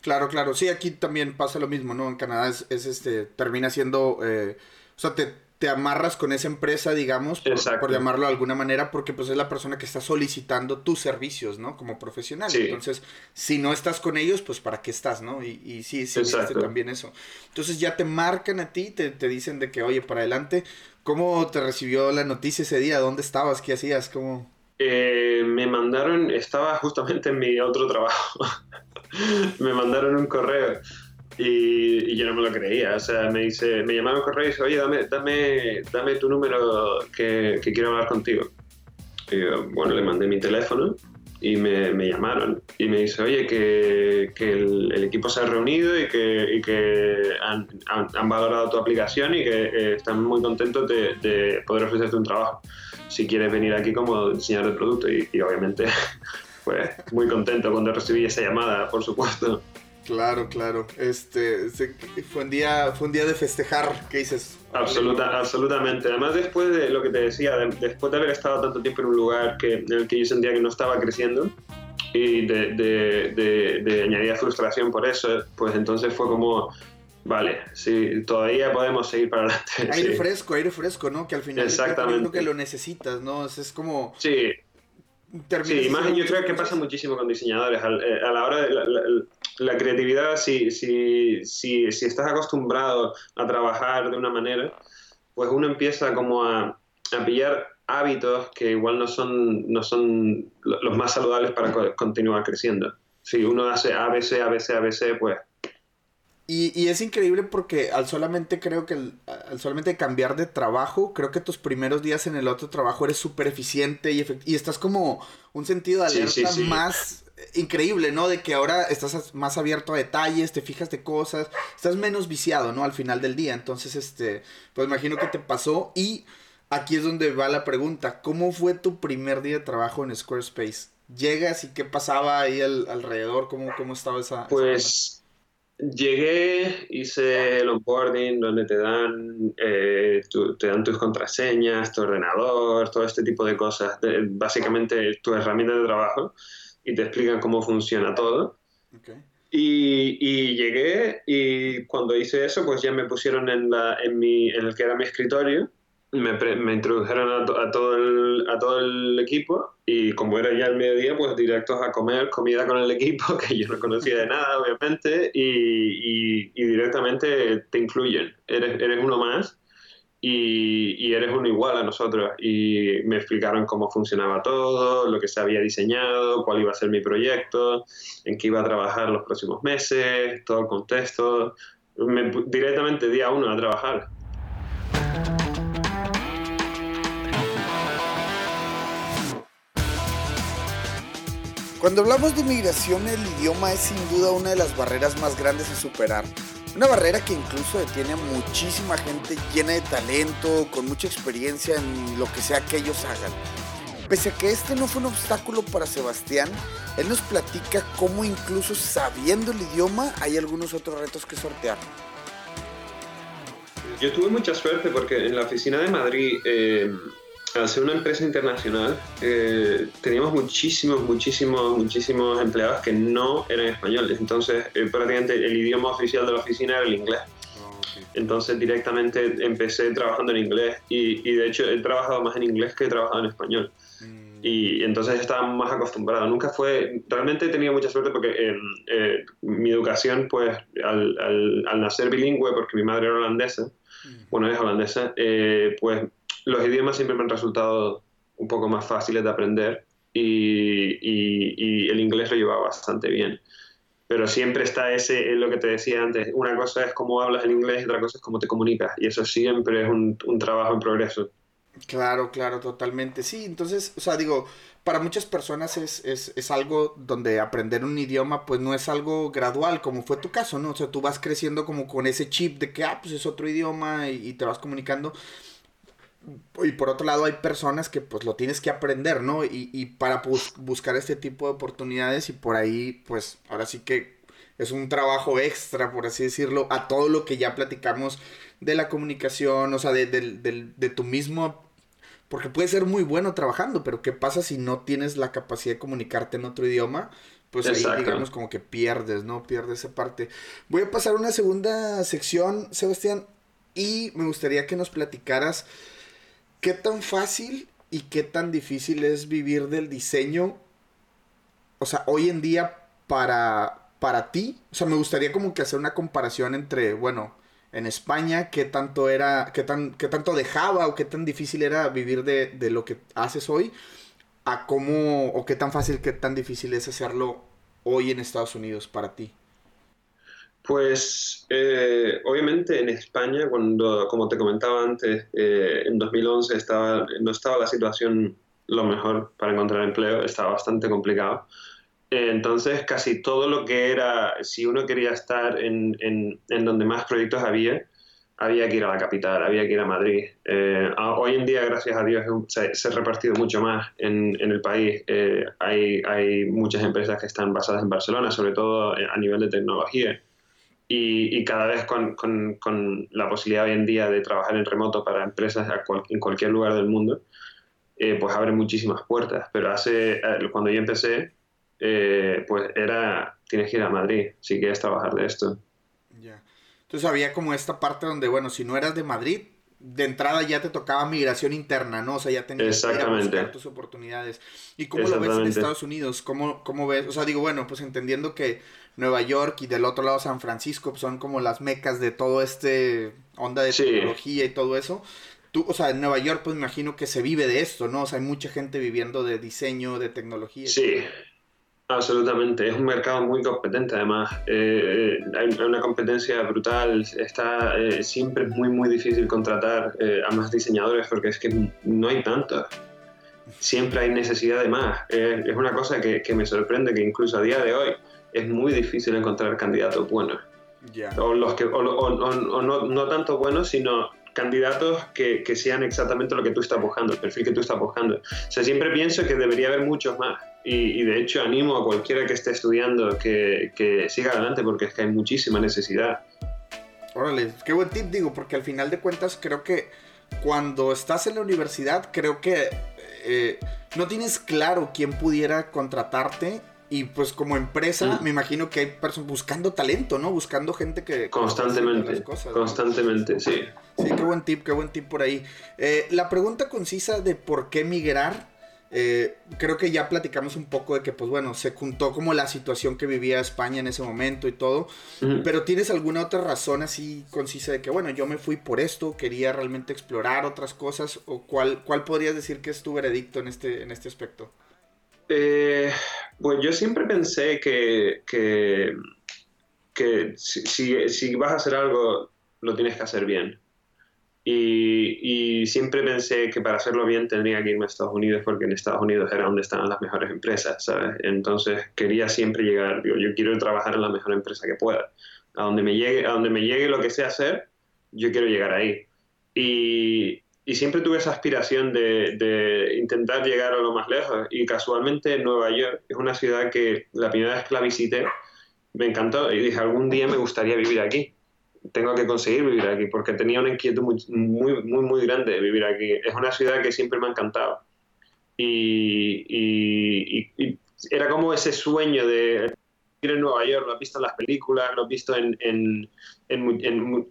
Speaker 1: Claro, claro. Sí, aquí también pasa lo mismo, ¿no? En Canadá es, este, termina siendo, eh, o sea, te, te, amarras con esa empresa, digamos, por, llamarlo de alguna manera, porque pues es la persona que está solicitando tus servicios, ¿no? Como profesional. Entonces, si no estás con ellos, pues ¿para qué estás, no? Y, y sí, sí existe también eso. Entonces ya te marcan a ti, te, te dicen de que, oye, para adelante, ¿cómo te recibió la noticia ese día? ¿Dónde estabas? ¿Qué hacías? ¿Cómo...?
Speaker 2: Eh, me mandaron, estaba justamente en mi otro trabajo, me mandaron un correo y, yo no me lo creía, o sea, me dice, me llamaron un correo y dice, oye, dame, dame, dame tu número que, quiero hablar contigo. Y yo, bueno, le mandé mi teléfono y me, llamaron y me dice, oye, que, el, equipo se ha reunido y que, han, valorado tu aplicación y que eh, están muy contentos de, poder ofrecerte un trabajo. Si quieres venir aquí como diseñador de producto y, y obviamente, pues muy contento cuando recibí esa llamada, por supuesto.
Speaker 1: Claro, claro. Este fue un día, fue un día de festejar, ¿qué dices?
Speaker 2: Absoluta, absolutamente. Además, después de lo que te decía, después de haber estado tanto tiempo en un lugar que, en el que yo sentía que no estaba creciendo y de, de, de, añadir frustración por eso, pues entonces fue como, vale, sí, todavía podemos seguir para adelante.
Speaker 1: Aire fresco, aire fresco, ¿no? Que al final
Speaker 2: Exactamente.
Speaker 1: que lo necesitas, ¿no? Es, como...
Speaker 2: Sí. Sí, más yo creo que pasa muchísimo con diseñadores. Eh, a la hora de la creatividad, si, si, si, si, estás acostumbrado a trabajar de una manera, pues uno empieza como a, a pillar hábitos que igual no son, no son los más saludables para continuar creciendo. Si uno hace ABC, ABC, ABC, pues...
Speaker 1: Y, y es increíble porque al solamente creo que al solamente cambiar de trabajo, creo que tus primeros días en el otro trabajo eres súper eficiente y, y estás como un sentido de alerta más increíble, ¿no? De que ahora estás más abierto a detalles, te fijas de cosas, estás menos viciado, ¿no? Al final del día. Entonces, este, pues imagino que te pasó y aquí es donde va la pregunta. ¿Cómo fue tu primer día de trabajo en Squarespace? ¿Llegas y qué pasaba ahí alrededor? ¿Cómo, ¿Cómo estaba esa...
Speaker 2: Pues... Llegué, hice el onboarding donde te dan, eh, te dan tus contraseñas, tu ordenador, todo este tipo de cosas, básicamente tu herramienta de trabajo y te explican cómo funciona todo. Y, y, llegué y cuando hice eso, pues ya me pusieron en, la, en, mi, en el que era mi escritorio, me, me introdujeron a, a, todo el, a todo el equipo y como era ya el mediodía, pues directos a comer comida con el equipo, que yo no conocía de nada, obviamente, y, y, y directamente te incluyen. Eres, eres uno más y, eres uno igual a nosotros. Y me explicaron cómo funcionaba todo, lo que se había diseñado, cuál iba a ser mi proyecto, en qué iba a trabajar los próximos meses, todo el contexto. directamente día uno a trabajar.
Speaker 1: Cuando hablamos de inmigración, el idioma es sin duda una de las barreras más grandes a superar una barrera que incluso detiene a muchísima gente llena de talento, con mucha experiencia en lo que sea que ellos hagan. Pese a que este no fue un obstáculo para Sebastián, él nos platica cómo incluso sabiendo el idioma hay algunos otros retos que sortear.
Speaker 2: Yo tuve mucha suerte porque en la oficina de Madrid eh, al ser una empresa internacional, eh, teníamos muchísimos, muchísimos, muchísimos empleados que no eran españoles. Entonces, eh, prácticamente el idioma oficial de la oficina era el inglés. Entonces, directamente empecé trabajando en inglés y, y, de hecho he trabajado más en inglés que he trabajado en español. Mm. Y entonces estaba más acostumbrado. Nunca fue, realmente he tenido mucha suerte porque eh, mi educación, pues al, al, al, nacer bilingüe, porque mi madre era holandesa. Bueno, es holandesa, pues los idiomas siempre me han resultado un poco más fáciles de aprender y, el inglés lo llevaba bastante bien. Pero siempre está ese, lo que te decía antes, una cosa es cómo hablas el inglés otra cosa es cómo te comunicas. Y eso siempre es un, un trabajo en progreso.
Speaker 1: Claro, claro, totalmente. Sí, entonces, o sea, digo, para muchas personas es, es, es, algo donde aprender un idioma pues no es algo gradual, como fue tu caso, ¿no? O sea, tú vas creciendo como con ese chip de que, ah, pues es otro idioma y, te vas comunicando. Y por otro lado hay personas que pues lo tienes que aprender, ¿no? Y, y para buscar este tipo de oportunidades y por ahí pues ahora sí que es un trabajo extra, por así decirlo, a todo lo que ya platicamos de la comunicación, o sea, de, de tu mismo porque puede ser muy bueno trabajando, pero ¿qué pasa si no tienes la capacidad de comunicarte en otro idioma? Pues ahí digamos como que pierdes, ¿no? Pierdes esa parte. Voy a pasar a una segunda sección, Sebastián, y me gustaría que nos platicaras qué tan fácil y qué tan difícil es vivir del diseño, o sea, hoy en día para, para ti. O sea, me gustaría como que hacer una comparación entre, bueno, en España, qué tanto era, qué tan, qué tanto dejaba o qué tan difícil era vivir de, de, lo que haces hoy, a cómo, o qué tan fácil, qué tan difícil es hacerlo hoy en Estados Unidos para ti.
Speaker 2: Pues eh, obviamente en España, cuando, como te comentaba antes, eh, en 2011 estaba, no estaba la situación lo mejor para encontrar empleo, estaba bastante complicado. Entonces, casi todo lo que era, si uno quería estar en, en, donde más proyectos había, había que ir a la capital, había que ir a Madrid. Eh, hoy en día, gracias a Dios, se, se ha repartido mucho más en, en el país. Eh, hay, hay, muchas empresas que están basadas en Barcelona, sobre todo a nivel de tecnología. Y, y cada vez con, con, con, la posibilidad hoy en día de trabajar en remoto para empresas en cualquier lugar del mundo, eh, pues abre muchísimas puertas. Pero hace, cuando yo empecé, eh, pues era, tienes que ir a Madrid si quieres trabajar de esto.
Speaker 1: Ya. Entonces había como esta parte donde, bueno, si no eras de Madrid, de entrada ya te tocaba migración interna, ¿no? O sea, ya tenías que buscar tus oportunidades. ¿Y cómo lo ves en Estados Unidos? ¿Cómo, ¿Cómo ves? O sea, digo, bueno, pues entendiendo que Nueva York y del otro lado San Francisco son como las mecas de todo este onda de tecnología y todo eso. Tú, o sea, en Nueva York, pues me imagino que se vive de esto, ¿no? O sea, hay mucha gente viviendo de diseño, de tecnología.
Speaker 2: Sí, Absolutamente, es un mercado muy competente además, eh, hay una competencia brutal, está eh, siempre muy muy difícil contratar eh, a más diseñadores porque es que no hay tantos, siempre hay necesidad de más, es una cosa que, que, me sorprende que incluso a día de hoy es muy difícil encontrar candidatos buenos, o, los que, o, o no, no tanto buenos, sino candidatos que, que, sean exactamente lo que tú estás buscando, el perfil que tú estás buscando. O sea, siempre pienso que debería haber muchos más y, y de hecho animo a cualquiera que esté estudiando que, que, siga adelante porque es que hay muchísima necesidad.
Speaker 1: Órale, qué buen tip digo, porque al final de cuentas creo que cuando estás en la universidad creo que eh, no tienes claro quién pudiera contratarte y pues como empresa, mm. me imagino que hay personas buscando talento, ¿no? Buscando gente que...
Speaker 2: Constantemente. constantemente, sí.
Speaker 1: Sí, qué buen tip, qué buen tip por ahí. Eh, la pregunta concisa de por qué migrar, eh, creo que ya platicamos un poco de que, pues bueno, se juntó como la situación que vivía España en ese momento y todo. Pero ¿tienes alguna otra razón así concisa de que, bueno, yo me fui por esto, quería realmente explorar otras cosas? ¿O cuál, cuál podrías decir que es tu veredicto en este, en este aspecto?
Speaker 2: Eh, pues yo siempre pensé que, que, si, si, vas a hacer algo, lo tienes que hacer bien. Y, siempre pensé que para hacerlo bien tendría que irme a Estados Unidos porque en Estados Unidos era donde estaban las mejores empresas, ¿sabes? Entonces quería siempre llegar, digo, yo quiero trabajar en la mejor empresa que pueda. A donde me llegue, a donde me llegue lo que sé hacer, yo quiero llegar ahí. Y, y siempre tuve esa aspiración de, intentar llegar a lo más lejos. Y casualmente Nueva York es una ciudad que la primera vez que la visité me encantó y dije, algún día me gustaría vivir aquí. Tengo que conseguir vivir aquí porque tenía una inquietud muy, muy, muy, muy grande de vivir aquí. Es una ciudad que siempre me ha encantado. y, y era como ese sueño de en Nueva York, lo has visto en las películas, lo has visto en, en, en,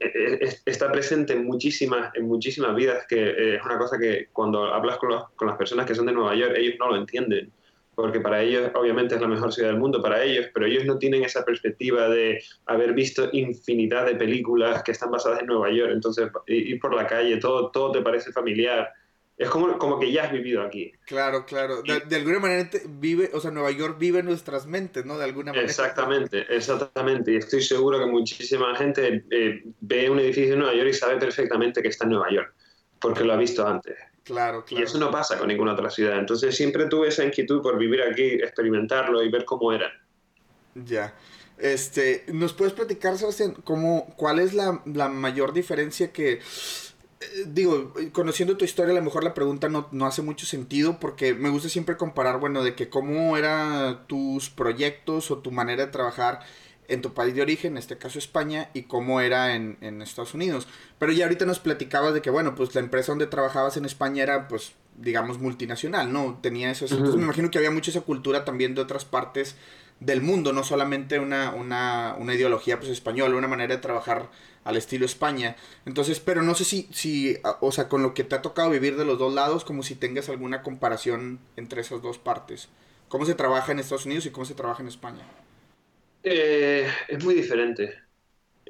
Speaker 2: está presente en muchísimas, en muchísimas vidas, que eh, es una cosa que cuando hablas con, los, con las personas que son de Nueva York, ellos no lo entienden porque para ellos obviamente es la mejor ciudad del mundo, para ellos, pero ellos no tienen esa perspectiva de haber visto infinidad de películas que están basadas en Nueva York, entonces ir por la calle, todo, todo te parece familiar, es como, como que ya has vivido aquí.
Speaker 1: Claro, claro. De, alguna manera vive, o sea, Nueva York vive en nuestras mentes, ¿no? De alguna manera.
Speaker 2: Exactamente, exactamente. Y estoy seguro que muchísima gente eh, ve un edificio en Nueva York y sabe perfectamente que está en Nueva York, porque lo ha visto antes.
Speaker 1: Claro, claro.
Speaker 2: Y eso no pasa con ninguna otra ciudad. Entonces siempre tuve esa inquietud por vivir aquí, experimentarlo y ver cómo era.
Speaker 1: Ya. Este, ¿nos puedes platicar, Sebastián, cómo, cuál es la, la mayor diferencia que eh, digo, conociendo tu historia, a lo mejor la pregunta no, no, hace mucho sentido porque me gusta siempre comparar, bueno, de que cómo eran tus proyectos o tu manera de trabajar en tu país de origen, en este caso España, y cómo era en, en Estados Unidos. Pero ya ahorita nos platicabas de que, bueno, pues la empresa donde trabajabas en España era, pues, digamos, multinacional, ¿no? Tenía eso. Entonces me imagino que había mucha esa cultura también de otras partes del mundo, no solamente una, una, una ideología, pues, española, una manera de trabajar al estilo España. Entonces, pero no sé si, si, o sea, con lo que te ha tocado vivir de los dos lados, como si tengas alguna comparación entre esas dos partes. ¿Cómo se trabaja en Estados Unidos y cómo se trabaja en España?
Speaker 2: Eh, es muy diferente.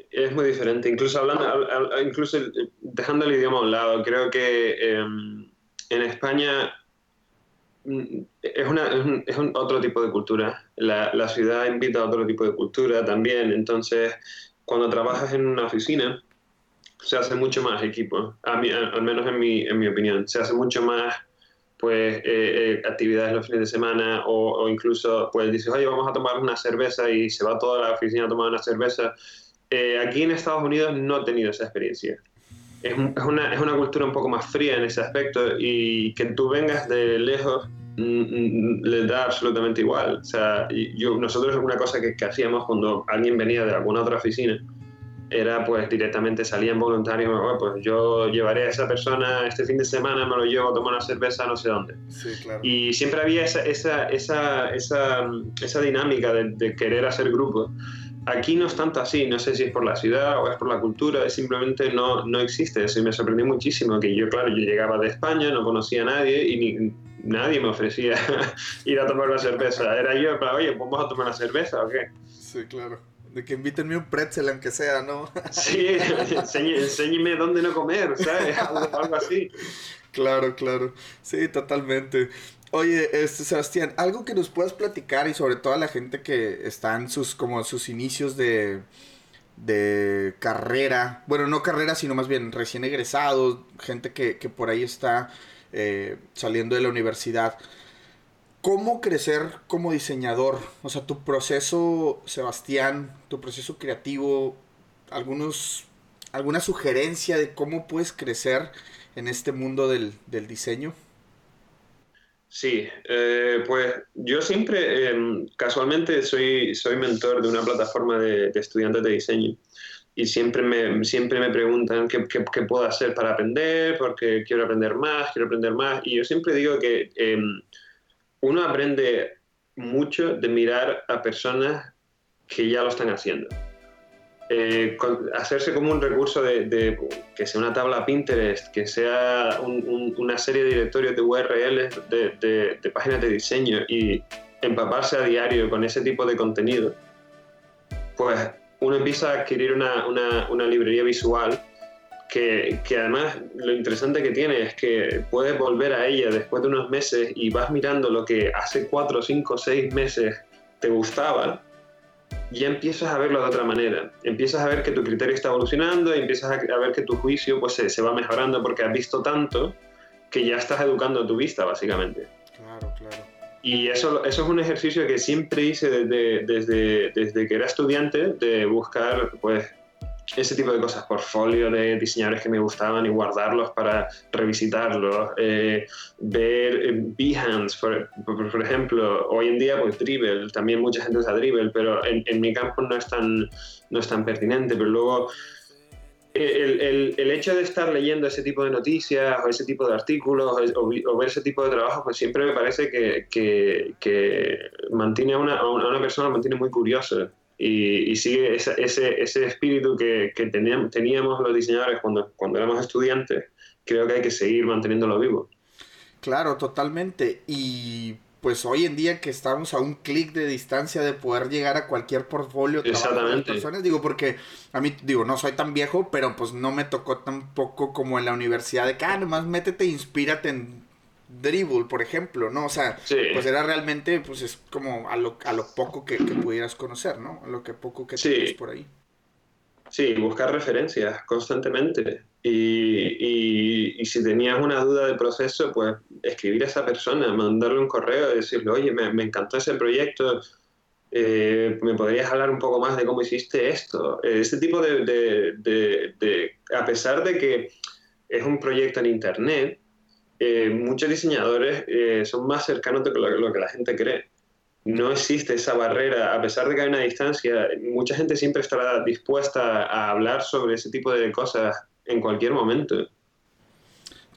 Speaker 2: Es muy diferente. Incluso hablando, incluso dejando el idioma a un lado, creo que em, en España mm, es, una, es, un, es un otro tipo de cultura. La, la ciudad invita a otro tipo de cultura también. Entonces, cuando trabajas en una oficina, se hace mucho más equipo, a mí, al menos en mi, en mi opinión, se hace mucho más pues eh, eh, actividades los fines de semana o, incluso pues dices, oye, vamos a tomar una cerveza y se va toda la oficina a tomar una cerveza. Eh, aquí en Estados Unidos no he tenido esa experiencia. Es, es, una, es una cultura un poco más fría en ese aspecto y que tú vengas de lejos mm, mm, le da absolutamente igual. O sea, yo, nosotros una cosa que, que hacíamos cuando alguien venía de alguna otra oficina, era pues directamente salían voluntarios, pues yo llevaré a esa persona este fin de semana, me lo llevo a tomar una cerveza no sé dónde. Y siempre había esa, esa, esa, esa, esa dinámica de, de, querer hacer grupos. Aquí no es tanto así, no sé si es por la ciudad o es por la cultura, simplemente no, no existe eso y me sorprendió muchísimo que yo, claro, yo llegaba de España, no conocía a nadie y ni, nadie me ofrecía ir a tomar una cerveza. Era yo, oye, ¿vamos a tomar una cerveza o qué?
Speaker 1: Sí, claro. De que invítenme un pretzel, aunque sea, ¿no?
Speaker 2: Sí, enséñeme dónde no comer, ¿sabes? Algo, así.
Speaker 1: Claro, claro. Sí, totalmente. Oye, este, Sebastián, algo que nos puedas platicar y sobre todo a la gente que está en sus, como sus inicios de, de carrera, bueno, no carrera, sino más bien recién egresados, gente que, que por ahí está eh, saliendo de la universidad. ¿Cómo crecer como diseñador? O sea, tu proceso, Sebastián, tu proceso creativo, algunos, alguna sugerencia de cómo puedes crecer en este mundo del, del diseño.
Speaker 2: Sí, eh, pues yo siempre, eh, casualmente, soy, soy mentor de una plataforma de, estudiantes de diseño y siempre me, siempre me preguntan qué, qué, qué, puedo hacer para aprender, porque quiero aprender más, quiero aprender más. Y yo siempre digo que eh, uno aprende mucho de mirar a personas que ya lo están haciendo. Eh, hacerse como un recurso de, que sea una tabla Pinterest, que sea un, un, una serie de directorios de URLs de, de, páginas de diseño y empaparse a diario con ese tipo de contenido, pues uno empieza a adquirir una, una librería visual que, que, además lo interesante que tiene es que puedes volver a ella después de unos meses y vas mirando lo que hace cuatro, cinco, seis meses te gustaba, ya empiezas a verlo de otra manera. Empiezas a ver que tu criterio está evolucionando, y empiezas a, ver que tu juicio pues, se, se, va mejorando porque has visto tanto que ya estás educando tu vista, básicamente.
Speaker 1: Claro, claro.
Speaker 2: Y eso, eso es un ejercicio que siempre hice desde, desde, desde que era estudiante, de buscar pues, ese tipo de cosas, portfolio de diseñadores que me gustaban y guardarlos para revisitarlos, eh, ver eh, Behance, por, por, por, ejemplo, hoy en día pues Dribble, también mucha gente usa Dribble, pero en, en, mi campo no es, tan, no es tan pertinente, pero luego el, el, el, hecho de estar leyendo ese tipo de noticias o ese tipo de artículos o, o ver ese tipo de trabajo, pues siempre me parece que, que, que mantiene a una, a una persona mantiene muy curiosa y, y sigue ese, ese, ese, espíritu que, que teníamos, teníamos, los diseñadores cuando, cuando éramos estudiantes, creo que hay que seguir manteniéndolo vivo.
Speaker 1: Claro, totalmente. Y pues hoy en día que estamos a un clic de distancia de poder llegar a cualquier portfolio
Speaker 2: de
Speaker 1: personas, digo, porque a mí, digo, no soy tan viejo, pero pues no me tocó tampoco como en la universidad de que, ah, nomás métete, inspírate en Dribble, por ejemplo, ¿no? O sea,
Speaker 2: sí.
Speaker 1: pues era realmente, pues es como a lo, a lo poco que, que, pudieras conocer, ¿no? A lo que poco que
Speaker 2: sí.
Speaker 1: tienes por ahí.
Speaker 2: Sí, buscar referencias constantemente. Y, y, si tenías una duda de proceso, pues escribir a esa persona, mandarle un correo y decirle, oye, me, me encantó ese proyecto, eh, ¿me podrías hablar un poco más de cómo hiciste esto? Este tipo de, de, de, a pesar de que es un proyecto en Internet, eh, muchos diseñadores eh, son más cercanos de lo, que la gente cree. No existe esa barrera, a pesar de que hay una distancia, mucha gente siempre estará dispuesta a hablar sobre ese tipo de cosas en cualquier momento.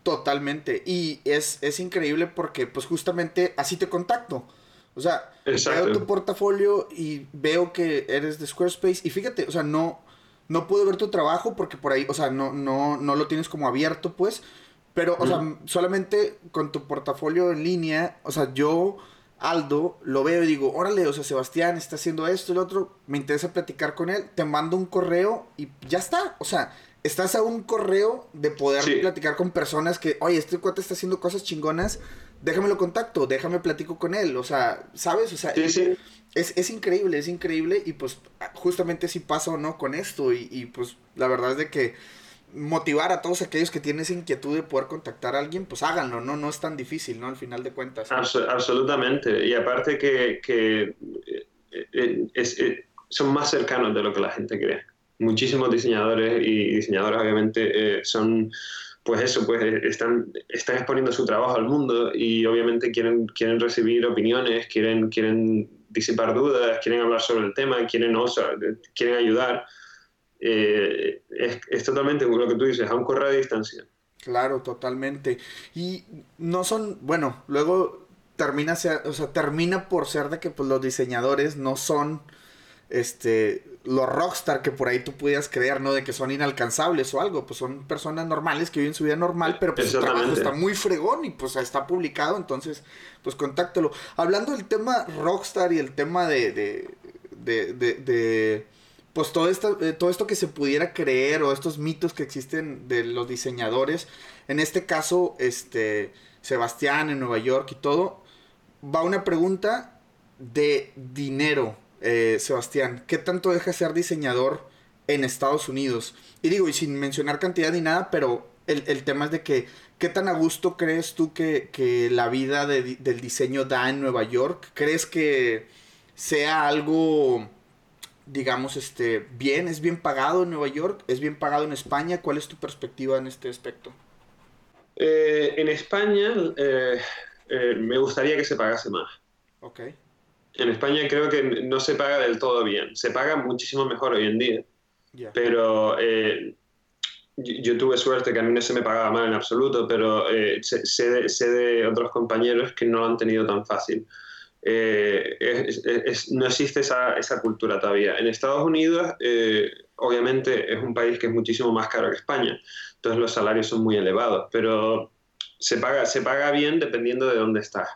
Speaker 1: Totalmente. Y es, es increíble porque pues justamente así te contacto. O sea, veo tu portafolio y veo que eres de Squarespace y fíjate, o sea, no, no puedo ver tu trabajo porque por ahí, o sea, no, no, no lo tienes como abierto, pues. Pero, o sea, solamente con tu portafolio en línea, o sea, yo, Aldo, lo veo y digo, órale, o sea, Sebastián está haciendo esto y lo otro, me interesa platicar con él, te mando un correo y ya está. O sea, estás a un correo de poder platicar con personas que, oye, este cuate está haciendo cosas chingonas déjame lo contacto, déjame platico con él, o sea, ¿sabes? O sea, Es, es, increíble, es increíble y pues justamente si pasa o no con esto y, pues la verdad es de que motivar a todos aquellos que tienen esa inquietud de poder contactar a alguien, pues háganlo, ¿no? No es tan difícil, ¿no? Al final de cuentas.
Speaker 2: absolutamente. Y aparte que, que eh, eh, son más cercanos de lo que la gente cree. Muchísimos diseñadores y diseñadoras obviamente eh, son pues eso, pues eh, están, están exponiendo su trabajo al mundo y obviamente quieren, quieren recibir opiniones, quieren, quieren disipar dudas, quieren hablar sobre el tema, quieren, quieren ayudar. Eh, es, es, totalmente lo que tú dices, a un correo de distancia.
Speaker 1: Claro, totalmente. Y no son, bueno, luego termina, o sea, termina por ser de que pues, los diseñadores no son este los rockstar que por ahí tú pudieras creer, ¿no? De que son inalcanzables o algo, pues son personas normales que viven su vida normal, pero pues su trabajo está muy fregón y pues está publicado, entonces pues contáctalo. Hablando del tema rockstar y el tema de, de, de, de, pues todo esto, eh, todo esto que se pudiera creer o estos mitos que existen de los diseñadores, en este caso, este, Sebastián en Nueva York y todo, va una pregunta de dinero eh, Sebastián, ¿qué tanto deja ser diseñador en Estados Unidos? Y digo, y sin mencionar cantidad ni nada, pero el, tema es de que, ¿qué tan a gusto crees tú que, la vida del diseño da en Nueva York? ¿Crees que sea algo, digamos, este, bien, es bien pagado en Nueva York, es bien pagado en España? ¿Cuál es tu perspectiva en este aspecto?
Speaker 2: Eh, en España eh, me gustaría que se pagase más.
Speaker 1: Ok
Speaker 2: en España creo que no se paga del todo bien. Se paga muchísimo mejor hoy en día. Pero eh, yo, tuve suerte que a mí no se me pagaba mal en absoluto, pero eh, sé, de, otros compañeros que no lo han tenido tan fácil. Eh, no existe esa, esa, cultura todavía. En Estados Unidos, obviamente, es un país que es muchísimo más caro que España, entonces los salarios son muy elevados, pero se paga, se paga bien dependiendo de dónde estás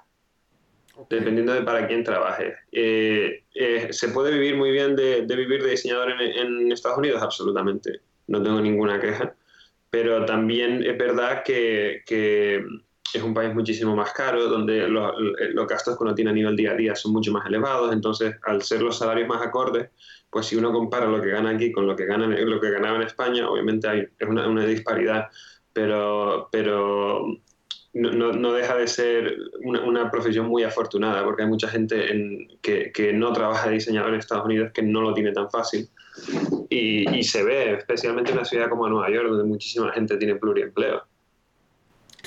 Speaker 2: dependiendo de para quién trabaje. Eh, eh, ¿Se puede vivir muy bien de, vivir de diseñador en, Estados Unidos? Absolutamente, no tengo ninguna queja, pero también es verdad que, es un país muchísimo más caro, donde los, los, gastos que uno tiene a nivel día a día son mucho más elevados, entonces al ser los salarios más acordes, pues si uno compara lo que gana aquí con lo que, gana, lo que ganaba en España, obviamente hay, es una, una disparidad, pero, pero no, no, deja de ser una, profesión muy afortunada, porque hay mucha gente en, que, que, no trabaja de diseñador en Estados Unidos que no lo tiene tan fácil. Y, y, se ve, especialmente en una ciudad como Nueva York, donde muchísima gente tiene pluriempleo.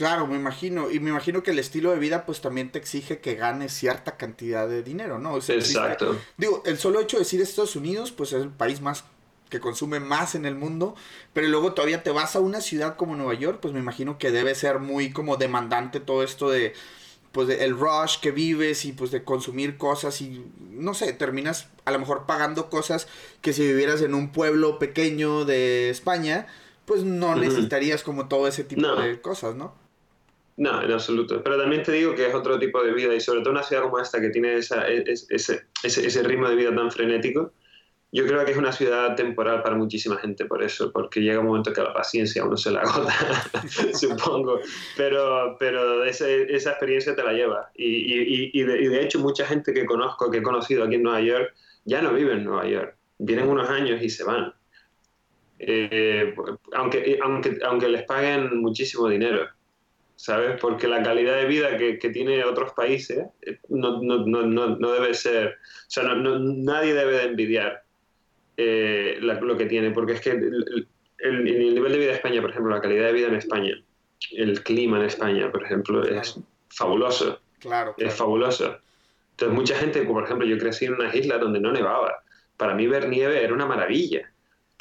Speaker 1: Claro, me imagino. Y me imagino que el estilo de vida pues también te exige que ganes cierta cantidad de dinero, ¿no?
Speaker 2: Exacto.
Speaker 1: digo, el solo hecho de decir Estados Unidos pues es el país más que consume más en el mundo, pero luego todavía te vas a una ciudad como Nueva York, pues me imagino que debe ser muy como demandante todo esto de pues el rush que vives y pues de consumir cosas y no sé, terminas a lo mejor pagando cosas que si vivieras en un pueblo pequeño de España, pues no necesitarías como todo ese tipo de cosas, ¿no?
Speaker 2: No, en absoluto. Pero también te digo que es otro tipo de vida y sobre todo una ciudad como esta que tiene esa, e, ese, ese, ese ritmo de vida tan frenético, yo creo que es una ciudad temporal para muchísima gente por eso, porque llega un momento que la paciencia uno se la agota, supongo, pero, pero esa, esa, experiencia te la lleva. Y, y, y, de, y, de, hecho mucha gente que conozco, que he conocido aquí en Nueva York, ya no vive en Nueva York, vienen unos años y se van. eh, aunque, aunque, aunque les paguen muchísimo dinero, ¿sabes? Porque la calidad de vida que, que tiene otros países eh, no, no, no, no, debe ser, o sea, nadie debe de envidiar eh, lo que tiene, porque es que el, el, nivel de vida de España, por ejemplo, la calidad de vida en España, el clima en España, por ejemplo, es fabuloso.
Speaker 1: Claro,
Speaker 2: Es fabuloso. Entonces, mucha gente, por ejemplo, yo crecí en unas islas donde no nevaba. Para mí ver nieve era una maravilla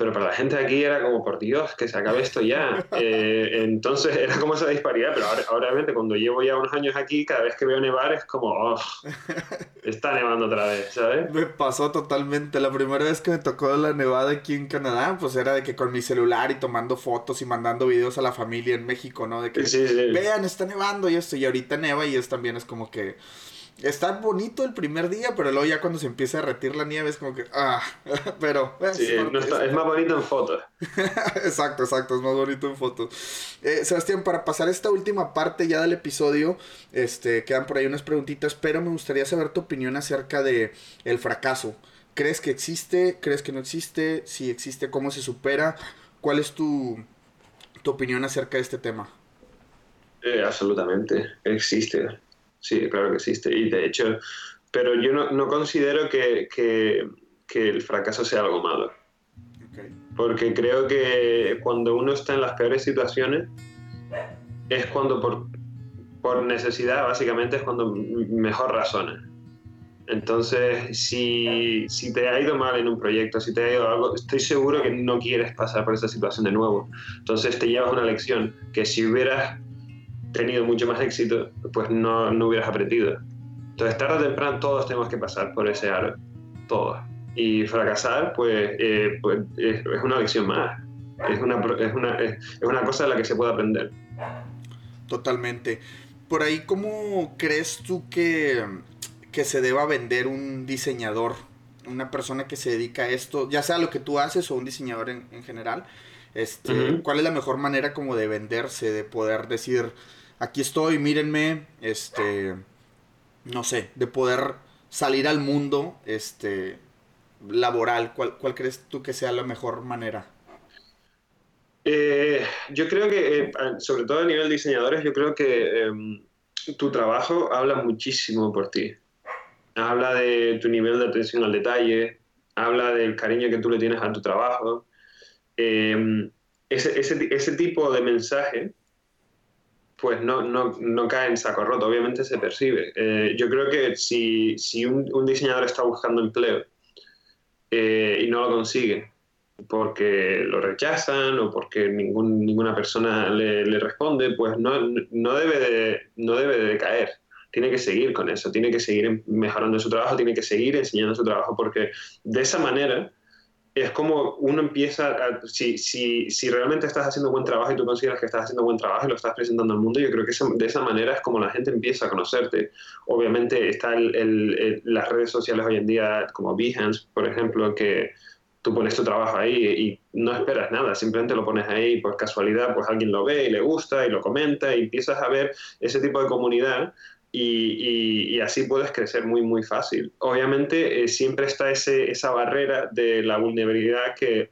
Speaker 2: pero para la gente aquí era como, por Dios, que se acabe esto ya. Eh, entonces era como esa disparidad, pero ahora, obviamente cuando llevo ya unos años aquí, cada vez que veo nevar es como, oh, está nevando otra vez, ¿sabes?
Speaker 1: Me pasó totalmente. La primera vez que me tocó la nevada aquí en Canadá, pues era de que con mi celular y tomando fotos y mandando videos a la familia en México, ¿no? De que, vean, está nevando y esto, y ahorita neva y es también es como que está bonito el primer día, pero luego ya cuando se empieza a retirar la nieve es como que, ah, pero...
Speaker 2: es, más bonito en fotos.
Speaker 1: exacto, exacto, es más bonito en fotos. Eh, Sebastián, para pasar esta última parte ya del episodio, este, quedan por ahí unas preguntitas, pero me gustaría saber tu opinión acerca de el fracaso. ¿Crees que existe? ¿Crees que no existe? Si existe, ¿cómo se supera? ¿Cuál es tu, tu opinión acerca de este tema?
Speaker 2: Eh, absolutamente, existe sí, claro que existe. Y de hecho, pero yo no, no considero que, que, que, el fracaso sea algo malo. Porque creo que cuando uno está en las peores situaciones, es cuando por, por necesidad, básicamente, es cuando mejor razona. Entonces, si, si, te ha ido mal en un proyecto, si te ha ido algo, estoy seguro que no quieres pasar por esa situación de nuevo. Entonces te llevas una lección que si hubieras tenido mucho más éxito, pues no, no hubieras aprendido. Entonces, tarde o temprano todos tenemos que pasar por ese aro, todos. Y fracasar, pues, eh, pues es, una lección más. Es una, es, una, es una cosa de la que se puede aprender.
Speaker 1: Totalmente. Por ahí, ¿cómo crees tú que, que se deba vender un diseñador? Una persona que se dedica a esto, ya sea lo que tú haces o un diseñador en, en general. Este, ¿Cuál es la mejor manera como de venderse, de poder decir, aquí estoy, mírenme, este, no sé, de poder salir al mundo, este, laboral, ¿cuál, cuál crees tú que sea la mejor manera?
Speaker 2: Eh, yo creo que, eh, sobre todo a nivel de diseñadores, yo creo que em, tu trabajo habla muchísimo por ti. Habla de tu nivel de atención al detalle, habla del cariño que tú le tienes a tu trabajo. Em, ese, ese, ese, tipo de mensaje pues no, no, no, cae en saco roto, obviamente se percibe. Eh, yo creo que si, si un, diseñador está buscando empleo eh, y no lo consigue porque lo rechazan o porque ninguna persona le, responde, pues no, no, debe de, no debe de caer. Tiene que seguir con eso, tiene que seguir mejorando su trabajo, tiene que seguir enseñando su trabajo, porque de esa manera es como uno empieza, si, si, si, realmente estás haciendo buen trabajo y tú consideras que estás haciendo buen trabajo y lo estás presentando al mundo, yo creo que de esa manera es como la gente empieza a conocerte. Obviamente está el, el, las redes sociales hoy en día, como Behance, por ejemplo, que tú pones tu trabajo ahí y no esperas nada, simplemente lo pones ahí por casualidad, pues alguien lo ve y le gusta y lo comenta y empiezas a ver ese tipo de comunidad y, así puedes crecer muy, muy fácil. Obviamente eh, siempre está ese, esa barrera de la vulnerabilidad que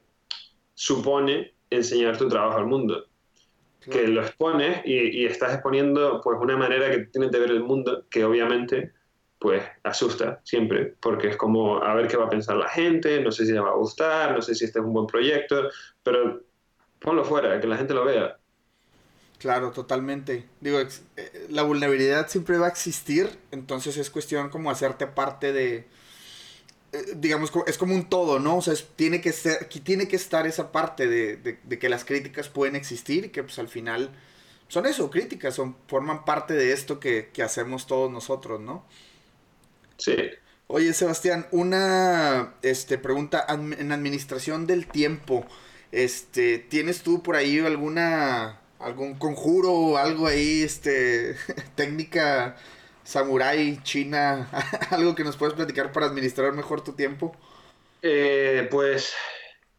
Speaker 2: supone enseñar tu trabajo al mundo. Que lo expones y, estás exponiendo pues una manera que tienes de ver el mundo que obviamente pues asusta siempre, porque es como a ver qué va a pensar la gente, no sé si le va a gustar, no sé si este es un buen proyecto, pero ponlo fuera, que la gente lo vea.
Speaker 1: Claro, totalmente. Digo, eh, la vulnerabilidad siempre va a existir, entonces es cuestión como hacerte parte de, eh, digamos, es como un todo, ¿no? O sea, tiene, que ser, tiene que estar esa parte de, que las críticas pueden existir y que pues al final son eso, críticas, son, forman parte de esto que, hacemos todos nosotros, ¿no?
Speaker 2: Sí.
Speaker 1: Oye, Sebastián, una este, pregunta en administración del tiempo. Este, ¿Tienes tú por ahí alguna algún conjuro o algo ahí, este, técnica samurai china, algo que nos puedas platicar para administrar mejor tu tiempo?
Speaker 2: Eh, pues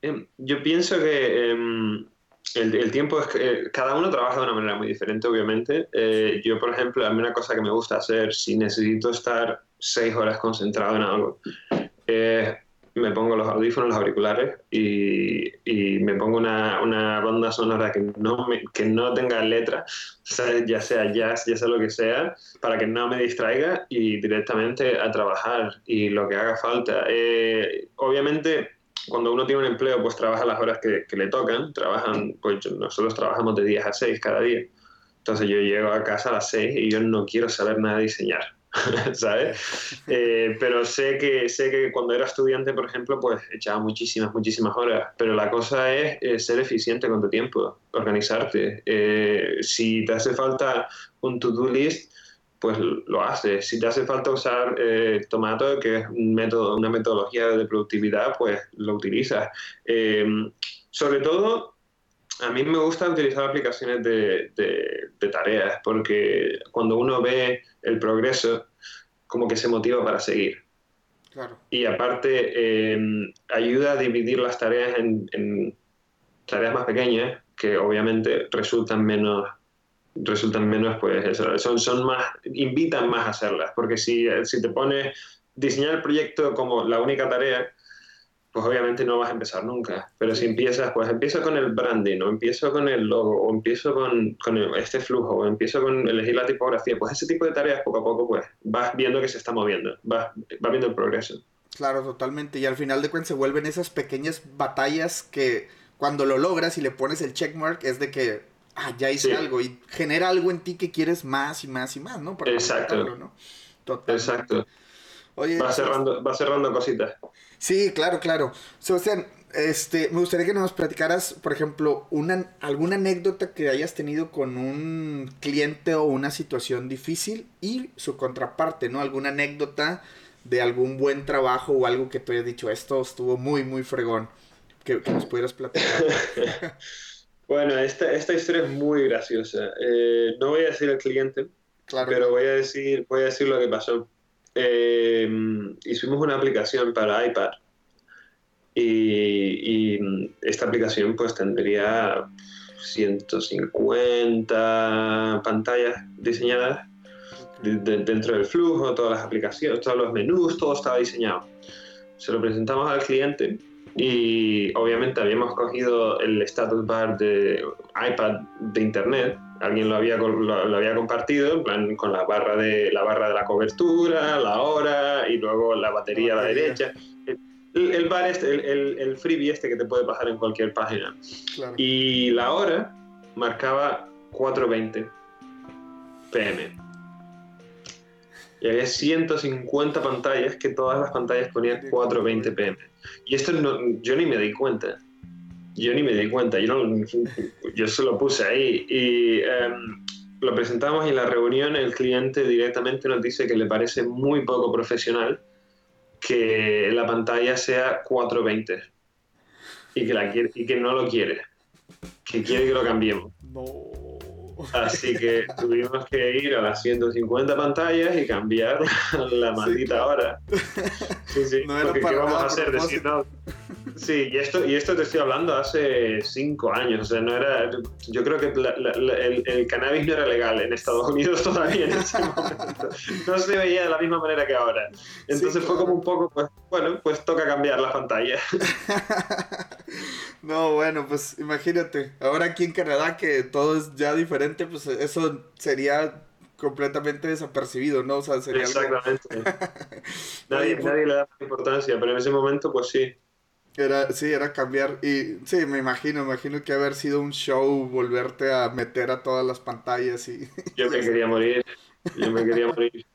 Speaker 2: em, yo pienso que em, el, tiempo es que eh, cada uno trabaja de una manera muy diferente, obviamente. Eh, yo, por ejemplo, a mí una cosa que me gusta hacer, si necesito estar seis horas concentrado en algo, me pongo los audífonos, los auriculares y, y me pongo una, una, banda sonora que no, me, que no tenga letra, ya sea jazz, ya sea lo que sea, para que no me distraiga y directamente a trabajar y lo que haga falta. Eh, obviamente, cuando uno tiene un empleo, pues trabaja las horas que, que le tocan, trabajan, pues nosotros trabajamos de 10 a 6 cada día. Entonces yo llego a casa a las 6 y yo no quiero saber nada de diseñar. ¿sabes? Eh, pero sé que, sé que cuando era estudiante, por ejemplo, pues echaba muchísimas, muchísimas horas. Pero la cosa es eh, ser eficiente con tu tiempo, organizarte. Eh, si te hace falta un to-do list, pues lo haces. Si te hace falta usar Tomato, que es un método, una metodología de productividad, pues lo utilizas. sobre todo, a mí me gusta utilizar aplicaciones de, tareas porque cuando uno ve el progreso, como que se motiva para seguir. Y aparte, em, ayuda a dividir las tareas en, tareas más pequeñas que obviamente resultan menos resultan menos pues son, son más invitan más a hacerlas porque si, si te pones diseñar el proyecto como la única tarea pues obviamente no vas a empezar nunca. Pero si empiezas, pues empiezo con el branding, o empiezo con el logo, o empiezo con, con este flujo, o empiezo con elegir la tipografía, pues ese tipo de tareas poco a poco, pues vas viendo que se está moviendo, vas, vas viendo el progreso.
Speaker 1: Claro, totalmente. Y al final de cuentas se vuelven esas pequeñas batallas que cuando lo logras y le pones el checkmark es de que, ah, ya hice algo y genera algo en ti que quieres más y más y más, ¿no?
Speaker 2: Exacto. ¿no? Exacto. Oye, va cerrando, va cerrando cositas.
Speaker 1: Sí, claro, claro. Sebastián, este, me gustaría que nos platicaras, por ejemplo, una, alguna anécdota que hayas tenido con un cliente o una situación difícil y su contraparte, ¿no? Alguna anécdota de algún buen trabajo o algo que te haya dicho, esto estuvo muy, muy fregón, que, nos pudieras platicar.
Speaker 2: bueno, esta, esta historia es muy graciosa. Eh, no voy a decir el cliente, claro, pero voy a decir, voy a decir lo que pasó eh, hicimos una aplicación para iPad y, esta aplicación pues tendría 150 pantallas diseñadas dentro del flujo, todas las aplicaciones, todos los menús, todo estaba diseñado. Se lo presentamos al cliente y obviamente habíamos cogido el status bar de iPad de internet alguien lo había, lo, había compartido, en plan con la barra, de, la barra de la cobertura, la hora y luego la batería a la derecha. El, bar este, el, el, freebie este que te puede pasar en cualquier página. Y la hora marcaba 4.20 pm. Y había 150 pantallas que todas las pantallas ponían 4.20 pm. Y esto no, yo ni me di cuenta yo ni me di cuenta, yo, no, yo se lo puse ahí y em, lo presentamos y en la reunión el cliente directamente nos dice que le parece muy poco profesional que la pantalla sea 420 y que, la quiere, y que no lo quiere, que quiere que lo cambiemos. Así que tuvimos que ir a las 150 pantallas y cambiar la maldita hora. Sí, sí, porque ¿qué vamos a hacer? Decir, no, Sí, y esto, y esto te estoy hablando hace cinco años. O sea, no era. Yo creo que el, cannabis no era legal en Estados Unidos todavía en ese momento. No se veía de la misma manera que ahora. Entonces fue como un poco, pues, bueno, pues toca cambiar la pantalla.
Speaker 1: no, bueno, pues imagínate. Ahora aquí en Canadá, que todo es ya diferente, pues eso sería completamente desapercibido, ¿no? O sea, sería
Speaker 2: Exactamente. nadie, pues nadie le da importancia, pero en ese momento, pues sí.
Speaker 1: Era, sí, era cambiar. Y sí, me imagino, imagino que haber sido un show volverte a meter a todas las pantallas y.
Speaker 2: Yo me quería morir. Yo me quería morir.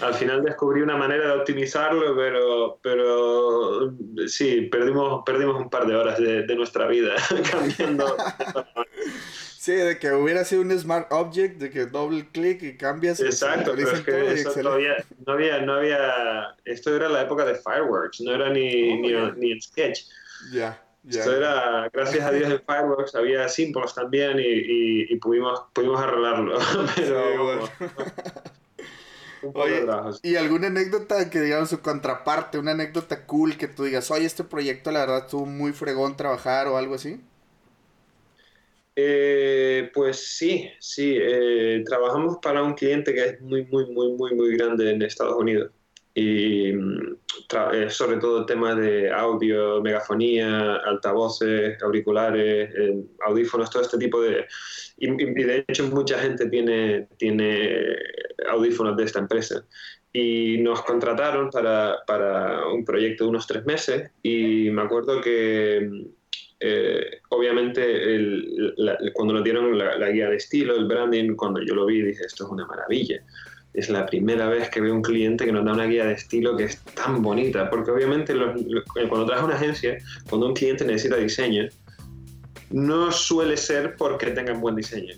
Speaker 2: Al final descubrí una manera de optimizarlo, pero, pero sí, perdimos, perdimos un par de horas de, de nuestra vida cambiando.
Speaker 1: Sí, de que hubiera sido un smart object, de que doble clic y cambias.
Speaker 2: Exacto, pero es que eso todavía no había, no había, esto era la época de Fireworks, no era ni, oh, ni, ni, en Sketch.
Speaker 1: Ya.
Speaker 2: Esto era, gracias a Dios en Fireworks había Simples también y, y, y pudimos, pudimos arreglarlo. pero,
Speaker 1: Oye, ¿y alguna anécdota que digamos su contraparte, una anécdota cool que tú digas, oye, este proyecto la verdad estuvo muy fregón trabajar o algo así?
Speaker 2: Eh, pues sí, sí. Eh, trabajamos para un cliente que es muy, muy, muy, muy, muy grande en Estados Unidos. Y eh, sobre todo temas de audio, megafonía, altavoces, auriculares, eh, audífonos, todo este tipo de... Y, de hecho mucha gente tiene, tiene audífonos de esta empresa. Y nos contrataron para, para un proyecto de unos tres meses y me acuerdo que eh, obviamente cuando nos dieron la, la, guía de estilo, el branding, cuando yo lo vi dije, esto es una maravilla es la primera vez que veo un cliente que nos da una guía de estilo que es tan bonita, porque obviamente cuando traes una agencia, cuando un cliente necesita diseño, no suele ser porque tengan buen diseño.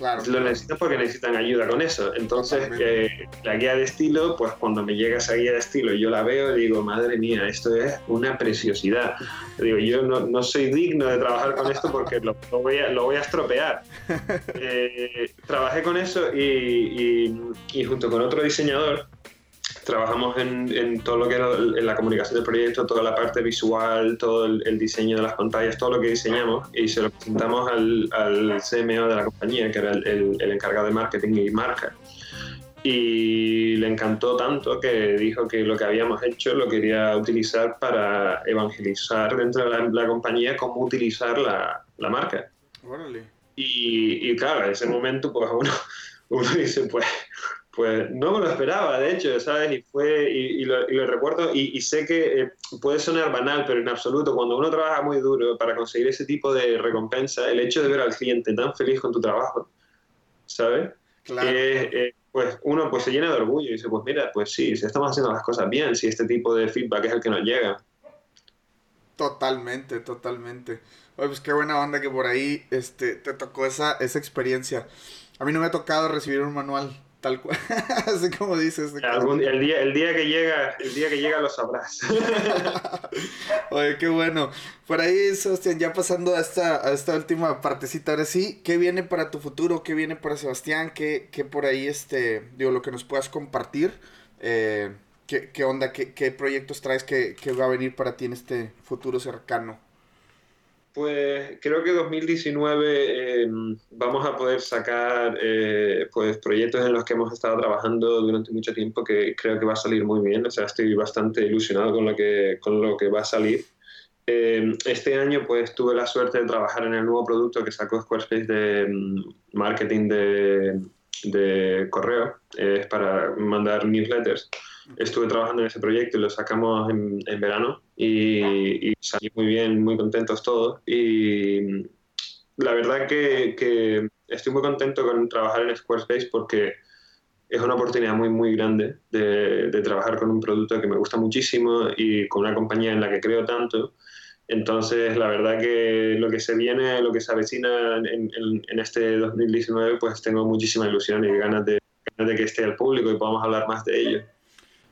Speaker 2: Lo necesitan porque necesitan ayuda con eso. Entonces, eh, la guía de estilo, pues cuando me llega esa guía de estilo y yo la veo, digo, madre mía, esto es una preciosidad. Digo, yo no, no soy digno de trabajar con esto porque lo, voy, a, lo voy a estropear. Eh, trabajé con eso y, y, y junto con otro diseñador, trabajamos en, todo lo que era en la comunicación del proyecto, toda la parte visual, todo el, diseño de las pantallas, todo lo que diseñamos y se lo presentamos al, al CMO de la compañía, que era el, encargado de marketing y marca. Y le encantó tanto que dijo que lo que habíamos hecho lo quería utilizar para evangelizar dentro de la, compañía cómo utilizar la, la marca. Y, y, claro, en ese momento pues uno, uno dice, pues pues no me lo esperaba, de hecho, ¿sabes? Y, fue, y, lo, recuerdo y, sé que eh, puede sonar banal, pero en absoluto, cuando uno trabaja muy duro para conseguir ese tipo de recompensa, el hecho de ver al cliente tan feliz con tu trabajo, ¿sabes? Claro. Eh, pues uno pues se llena de orgullo y dice, pues mira, pues sí, si estamos haciendo las cosas bien, si este tipo de feedback es el que nos llega.
Speaker 1: Totalmente, totalmente. Oye, pues qué buena onda que por ahí este, te tocó esa, esa experiencia. A mí no me ha tocado recibir un manual Tal cual, así como dices.
Speaker 2: el, día, el día que llega, el día que llega lo sabrás.
Speaker 1: Oye, qué bueno. Por ahí, Sebastián, ya pasando a esta, a esta última partecita, ahora sí, ¿qué viene para tu futuro? ¿Qué viene para Sebastián? ¿Qué, qué por ahí, este, digo, lo que nos puedas compartir? Eh, ¿qué, ¿qué, onda? ¿Qué, ¿Qué proyectos traes que, que va a venir para ti en este futuro cercano?
Speaker 2: Pues creo que 2019 em, vamos a poder sacar eh, pues proyectos en los que hemos estado trabajando durante mucho tiempo que creo que va a salir muy bien. O sea, estoy bastante ilusionado con lo que, con lo que va a salir. Em, este año pues tuve la suerte de trabajar en el nuevo producto que sacó Squarespace de em, marketing de, de correo. es para mandar newsletters estuve trabajando en ese proyecto y lo sacamos en, verano y, salí muy bien, muy contentos todos. Y la verdad que, estoy muy contento con trabajar en Squarespace porque es una oportunidad muy, muy grande de, de, trabajar con un producto que me gusta muchísimo y con una compañía en la que creo tanto. Entonces, la verdad que lo que se viene, lo que se avecina en, en, en este 2019, pues tengo muchísima ilusión y ganas de, ganas de que esté al público y podamos hablar más de ello.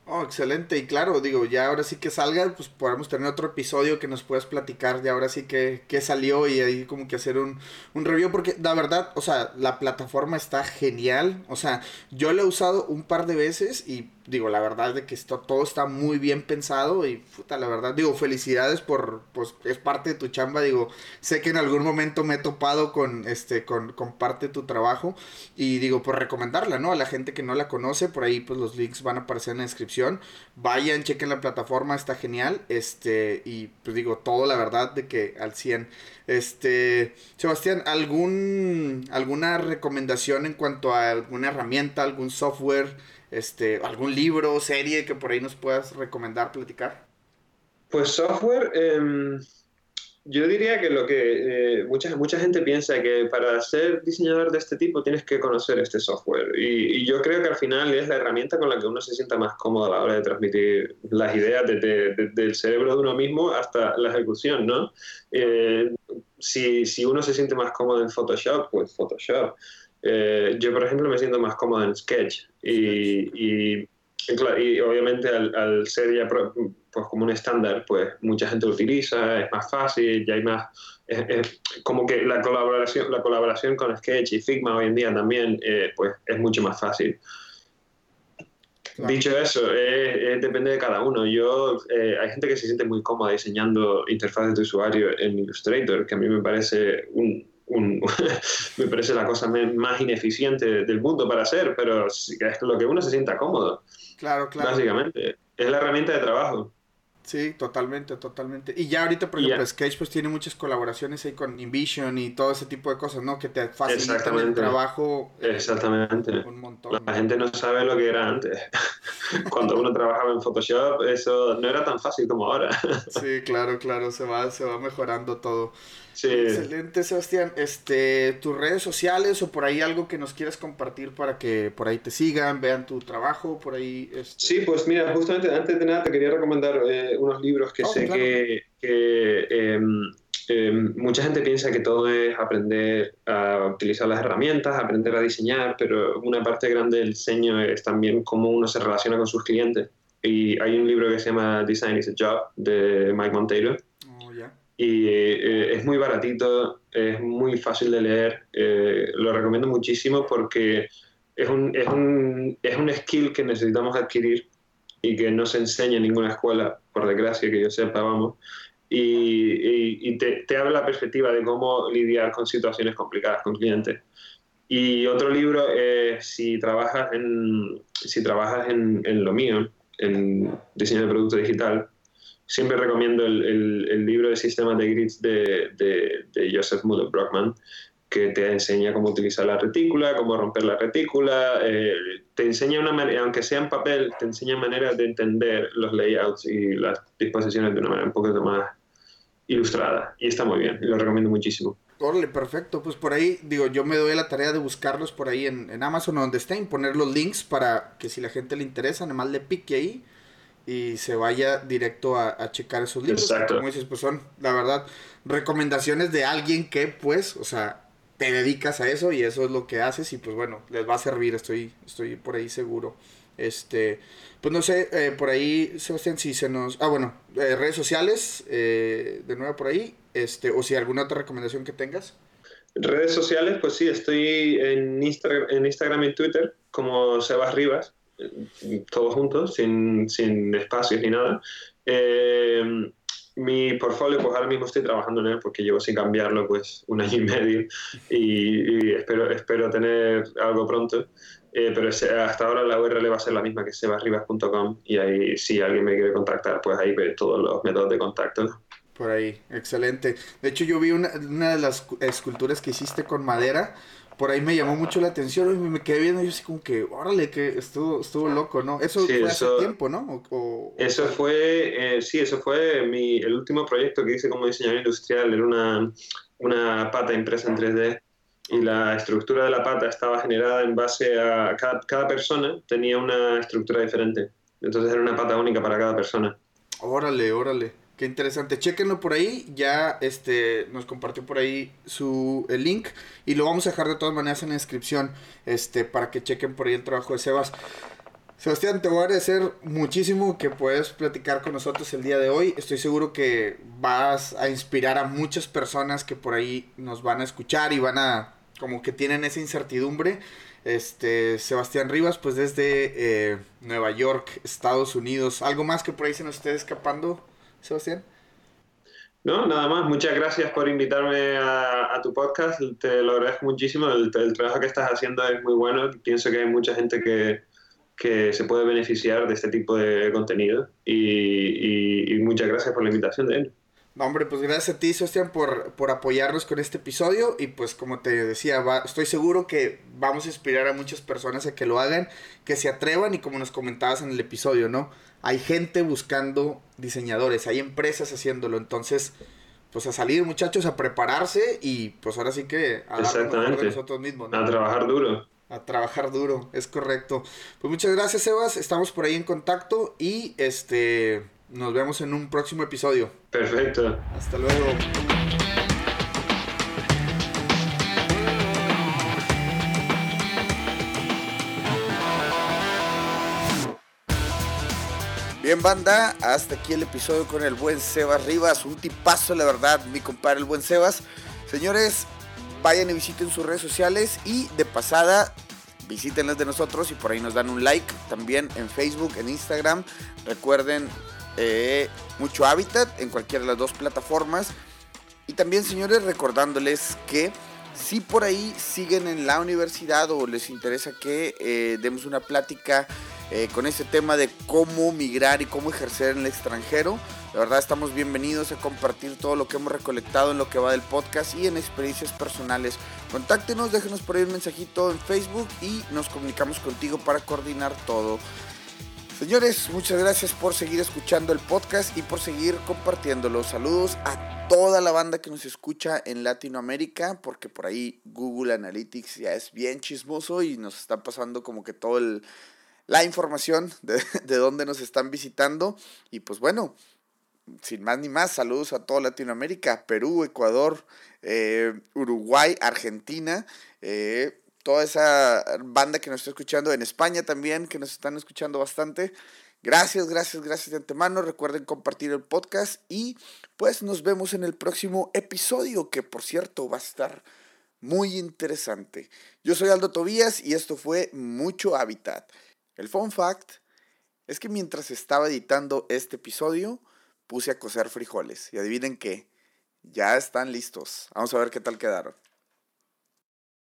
Speaker 1: Oh, excelente. Y claro, digo, ya ahora sí que salga, pues podemos tener otro episodio que nos puedas platicar ya ahora sí que, que salió y ahí como que hacer un, un review. Porque la verdad, o sea, la plataforma está genial. O sea, yo la he usado un par de veces y digo, la verdad de que esto, todo está muy bien pensado y puta, la verdad, digo, felicidades por, pues es parte de tu chamba, digo, sé que en algún momento me he topado con, este, con, con parte de tu trabajo y digo, por recomendarla, ¿no? A la gente que no la conoce, por ahí pues los links van a aparecer en la descripción, vayan, chequen la plataforma, está genial, este, y pues digo, todo la verdad de que al 100. Este, Sebastián, ¿algún, alguna recomendación en cuanto a alguna herramienta, algún software? Este, algún libro, serie que por ahí nos puedas recomendar, platicar.
Speaker 2: Pues software, em, yo diría que lo que eh, mucha, mucha gente piensa que para ser diseñador de este tipo tienes que conocer este software. Y, yo creo que al final es la herramienta con la que uno se sienta más cómodo a la hora de transmitir las ideas desde, el cerebro de uno mismo hasta la ejecución, ¿no? Eh, si, si uno se siente más cómodo en Photoshop, pues Photoshop. Eh, yo, por ejemplo, me siento más cómodo en Sketch y, y, obviamente al, ser ya pues, como un estándar, pues mucha gente lo utiliza, es más fácil, ya hay más... como que la colaboración, la colaboración con Sketch y Figma hoy en día también eh, pues es mucho más fácil. Dicho eso, depende de cada uno. Yo, eh, hay gente que se siente muy cómoda diseñando interfaces de usuario en Illustrator, que a mí me parece un, me parece la cosa más ineficiente del mundo para hacer, pero es lo que uno se sienta cómodo.
Speaker 1: Claro, claro.
Speaker 2: Básicamente, es la herramienta de trabajo.
Speaker 1: Sí, totalmente, totalmente. Y ya ahorita, por ejemplo, Sketch pues tiene muchas colaboraciones ahí con Invision y todo ese tipo de cosas, ¿no? Que te facilitan el trabajo.
Speaker 2: Eh, Exactamente. Un montón. La gente no sabe lo que era antes. Cuando uno trabajaba en Photoshop, eso no era tan fácil como ahora.
Speaker 1: sí, claro, claro, se va, se va mejorando todo. Excelente, Sebastián. Este, tus redes sociales o por ahí algo que nos quieras compartir para que por ahí te sigan, vean tu trabajo, por ahí. Este...
Speaker 2: Sí, pues mira, justamente antes de nada te quería recomendar eh, unos libros que oh, sé que, em, em, mucha gente piensa que todo es aprender a utilizar las herramientas, aprender a diseñar, pero una parte grande del diseño es también cómo uno se relaciona con sus clientes. Y hay un libro que se llama Design is a Job de Mike Monteiro y eh, es muy baratito, es muy fácil de leer, eh, lo recomiendo muchísimo porque es un, es, un, es un skill que necesitamos adquirir y que no se enseña en ninguna escuela, por desgracia que yo sepa, vamos, y, y, te, te habla la perspectiva de cómo lidiar con situaciones complicadas con clientes. Y otro libro es si trabajas en, si trabajas en, en lo mío, en diseño de producto digital, siempre recomiendo el, el, libro de sistemas de grids de, de, Joseph Muller Brockman, que te enseña cómo utilizar la retícula, cómo romper la retícula, eh, te enseña una manera, aunque sea en papel, te enseña maneras de entender los layouts y las disposiciones de una manera un poquito más ilustrada. Y está muy bien, lo recomiendo muchísimo.
Speaker 1: Órale, perfecto. Pues por ahí, digo, yo me doy la tarea de buscarlos por ahí en, en Amazon o donde estén, poner los links para que si la gente le interesa, además le pique ahí y se vaya directo a, checar esos libros. Exacto. Como dices, pues son, la verdad, recomendaciones de alguien que, pues, o sea, te dedicas a eso y eso es lo que haces y pues bueno, les va a servir, estoy, estoy por ahí seguro. Este, pues no sé, eh, por ahí, Sebastián, si se nos... Ah, bueno, eh, redes sociales, eh, de nuevo por ahí, este, o si alguna otra recomendación que tengas.
Speaker 2: Redes sociales, pues sí, estoy en, en Instagram y Twitter como Sebas Rivas todos juntos, sin, sin espacios ni nada. Eh, mi portfolio, pues ahora mismo estoy trabajando en él porque llevo sin cambiarlo pues un año y medio y, espero, espero tener algo pronto. Eh, pero hasta ahora la URL va a ser la misma que sebarribas.com y ahí si alguien me quiere contactar, pues ahí ve todos los métodos de contacto.
Speaker 1: Por ahí, excelente. De hecho yo vi una, una de las esculturas que hiciste con madera por ahí me llamó mucho la atención y me quedé viendo y yo así como que, órale, que estuvo, estuvo loco, ¿no? Eso fue hace tiempo, ¿no?
Speaker 2: eso fue, eh, sí, eso fue mi, el último proyecto que hice como diseñador industrial, era una, una pata impresa en 3D y la estructura de la pata estaba generada en base a, cada, cada persona tenía una estructura diferente, entonces era una pata única para cada persona.
Speaker 1: Órale, órale. Qué interesante. Chequenlo por ahí. Ya este nos compartió por ahí su el link. Y lo vamos a dejar de todas maneras en la descripción. Este, para que chequen por ahí el trabajo de Sebas. Sebastián, te voy a agradecer muchísimo que puedas platicar con nosotros el día de hoy. Estoy seguro que vas a inspirar a muchas personas que por ahí nos van a escuchar y van a, como que tienen esa incertidumbre. Este, Sebastián Rivas, pues desde eh, Nueva York, Estados Unidos. ¿Algo más que por ahí se nos esté escapando? Sebastián.
Speaker 2: No, nada más. Muchas gracias por invitarme a, tu podcast. Te lo agradezco muchísimo. El, trabajo que estás haciendo es muy bueno. Pienso que hay mucha gente que, que se puede beneficiar de este tipo de contenido. Y, muchas gracias por la invitación de él.
Speaker 1: No, hombre, pues gracias a ti, Sebastián, por, por apoyarnos con este episodio. Y pues como te decía, estoy seguro que vamos a inspirar a muchas personas a que lo hagan, que se atrevan y como nos comentabas en el episodio, ¿no? Hay gente buscando diseñadores, hay empresas haciéndolo. Entonces, pues a salir muchachos, a prepararse y pues ahora sí que
Speaker 2: a nosotros mismos. A trabajar duro.
Speaker 1: A trabajar duro, es correcto. Pues muchas gracias, Sebas. Estamos por ahí en contacto y este nos vemos en un próximo episodio.
Speaker 2: Perfecto.
Speaker 1: Hasta luego.
Speaker 3: Bien, banda, hasta aquí el episodio con el buen Sebas Rivas. Un tipazo, la verdad, mi compadre, el buen Sebas. Señores, vayan y visiten sus redes sociales y de pasada visiten las de nosotros y por ahí nos dan un like también en Facebook, en Instagram. Recuerden eh, mucho hábitat en cualquiera de las dos plataformas. Y también, señores, recordándoles que
Speaker 1: Si por ahí siguen en la universidad o les interesa que eh, demos una plática eh, con este tema de cómo migrar y cómo ejercer en el extranjero, de verdad estamos bienvenidos a compartir todo lo que hemos recolectado en lo que va del podcast y en experiencias personales. Contáctenos, déjenos por ahí un mensajito en Facebook y nos comunicamos contigo para coordinar todo. Señores, muchas gracias por seguir escuchando el podcast y por seguir compartiéndolo. Saludos a toda la banda que nos escucha en Latinoamérica, porque por ahí Google Analytics ya es bien chismoso y nos está pasando como que todo la información de, de dónde nos están visitando. Y pues bueno, sin más ni más, saludos a toda Latinoamérica, Perú, Ecuador, eh, Uruguay, Argentina. Eh, toda esa banda que nos está escuchando en España también, que nos están escuchando bastante. Gracias, gracias, gracias de antemano. Recuerden compartir el podcast y pues nos vemos en el próximo episodio, que por cierto va a estar muy interesante. Yo soy Aldo Tobías y esto fue Mucho Hábitat. El fun fact es que mientras estaba editando este episodio, puse a cocer frijoles y adivinen qué, ya están listos. Vamos a ver qué tal quedaron.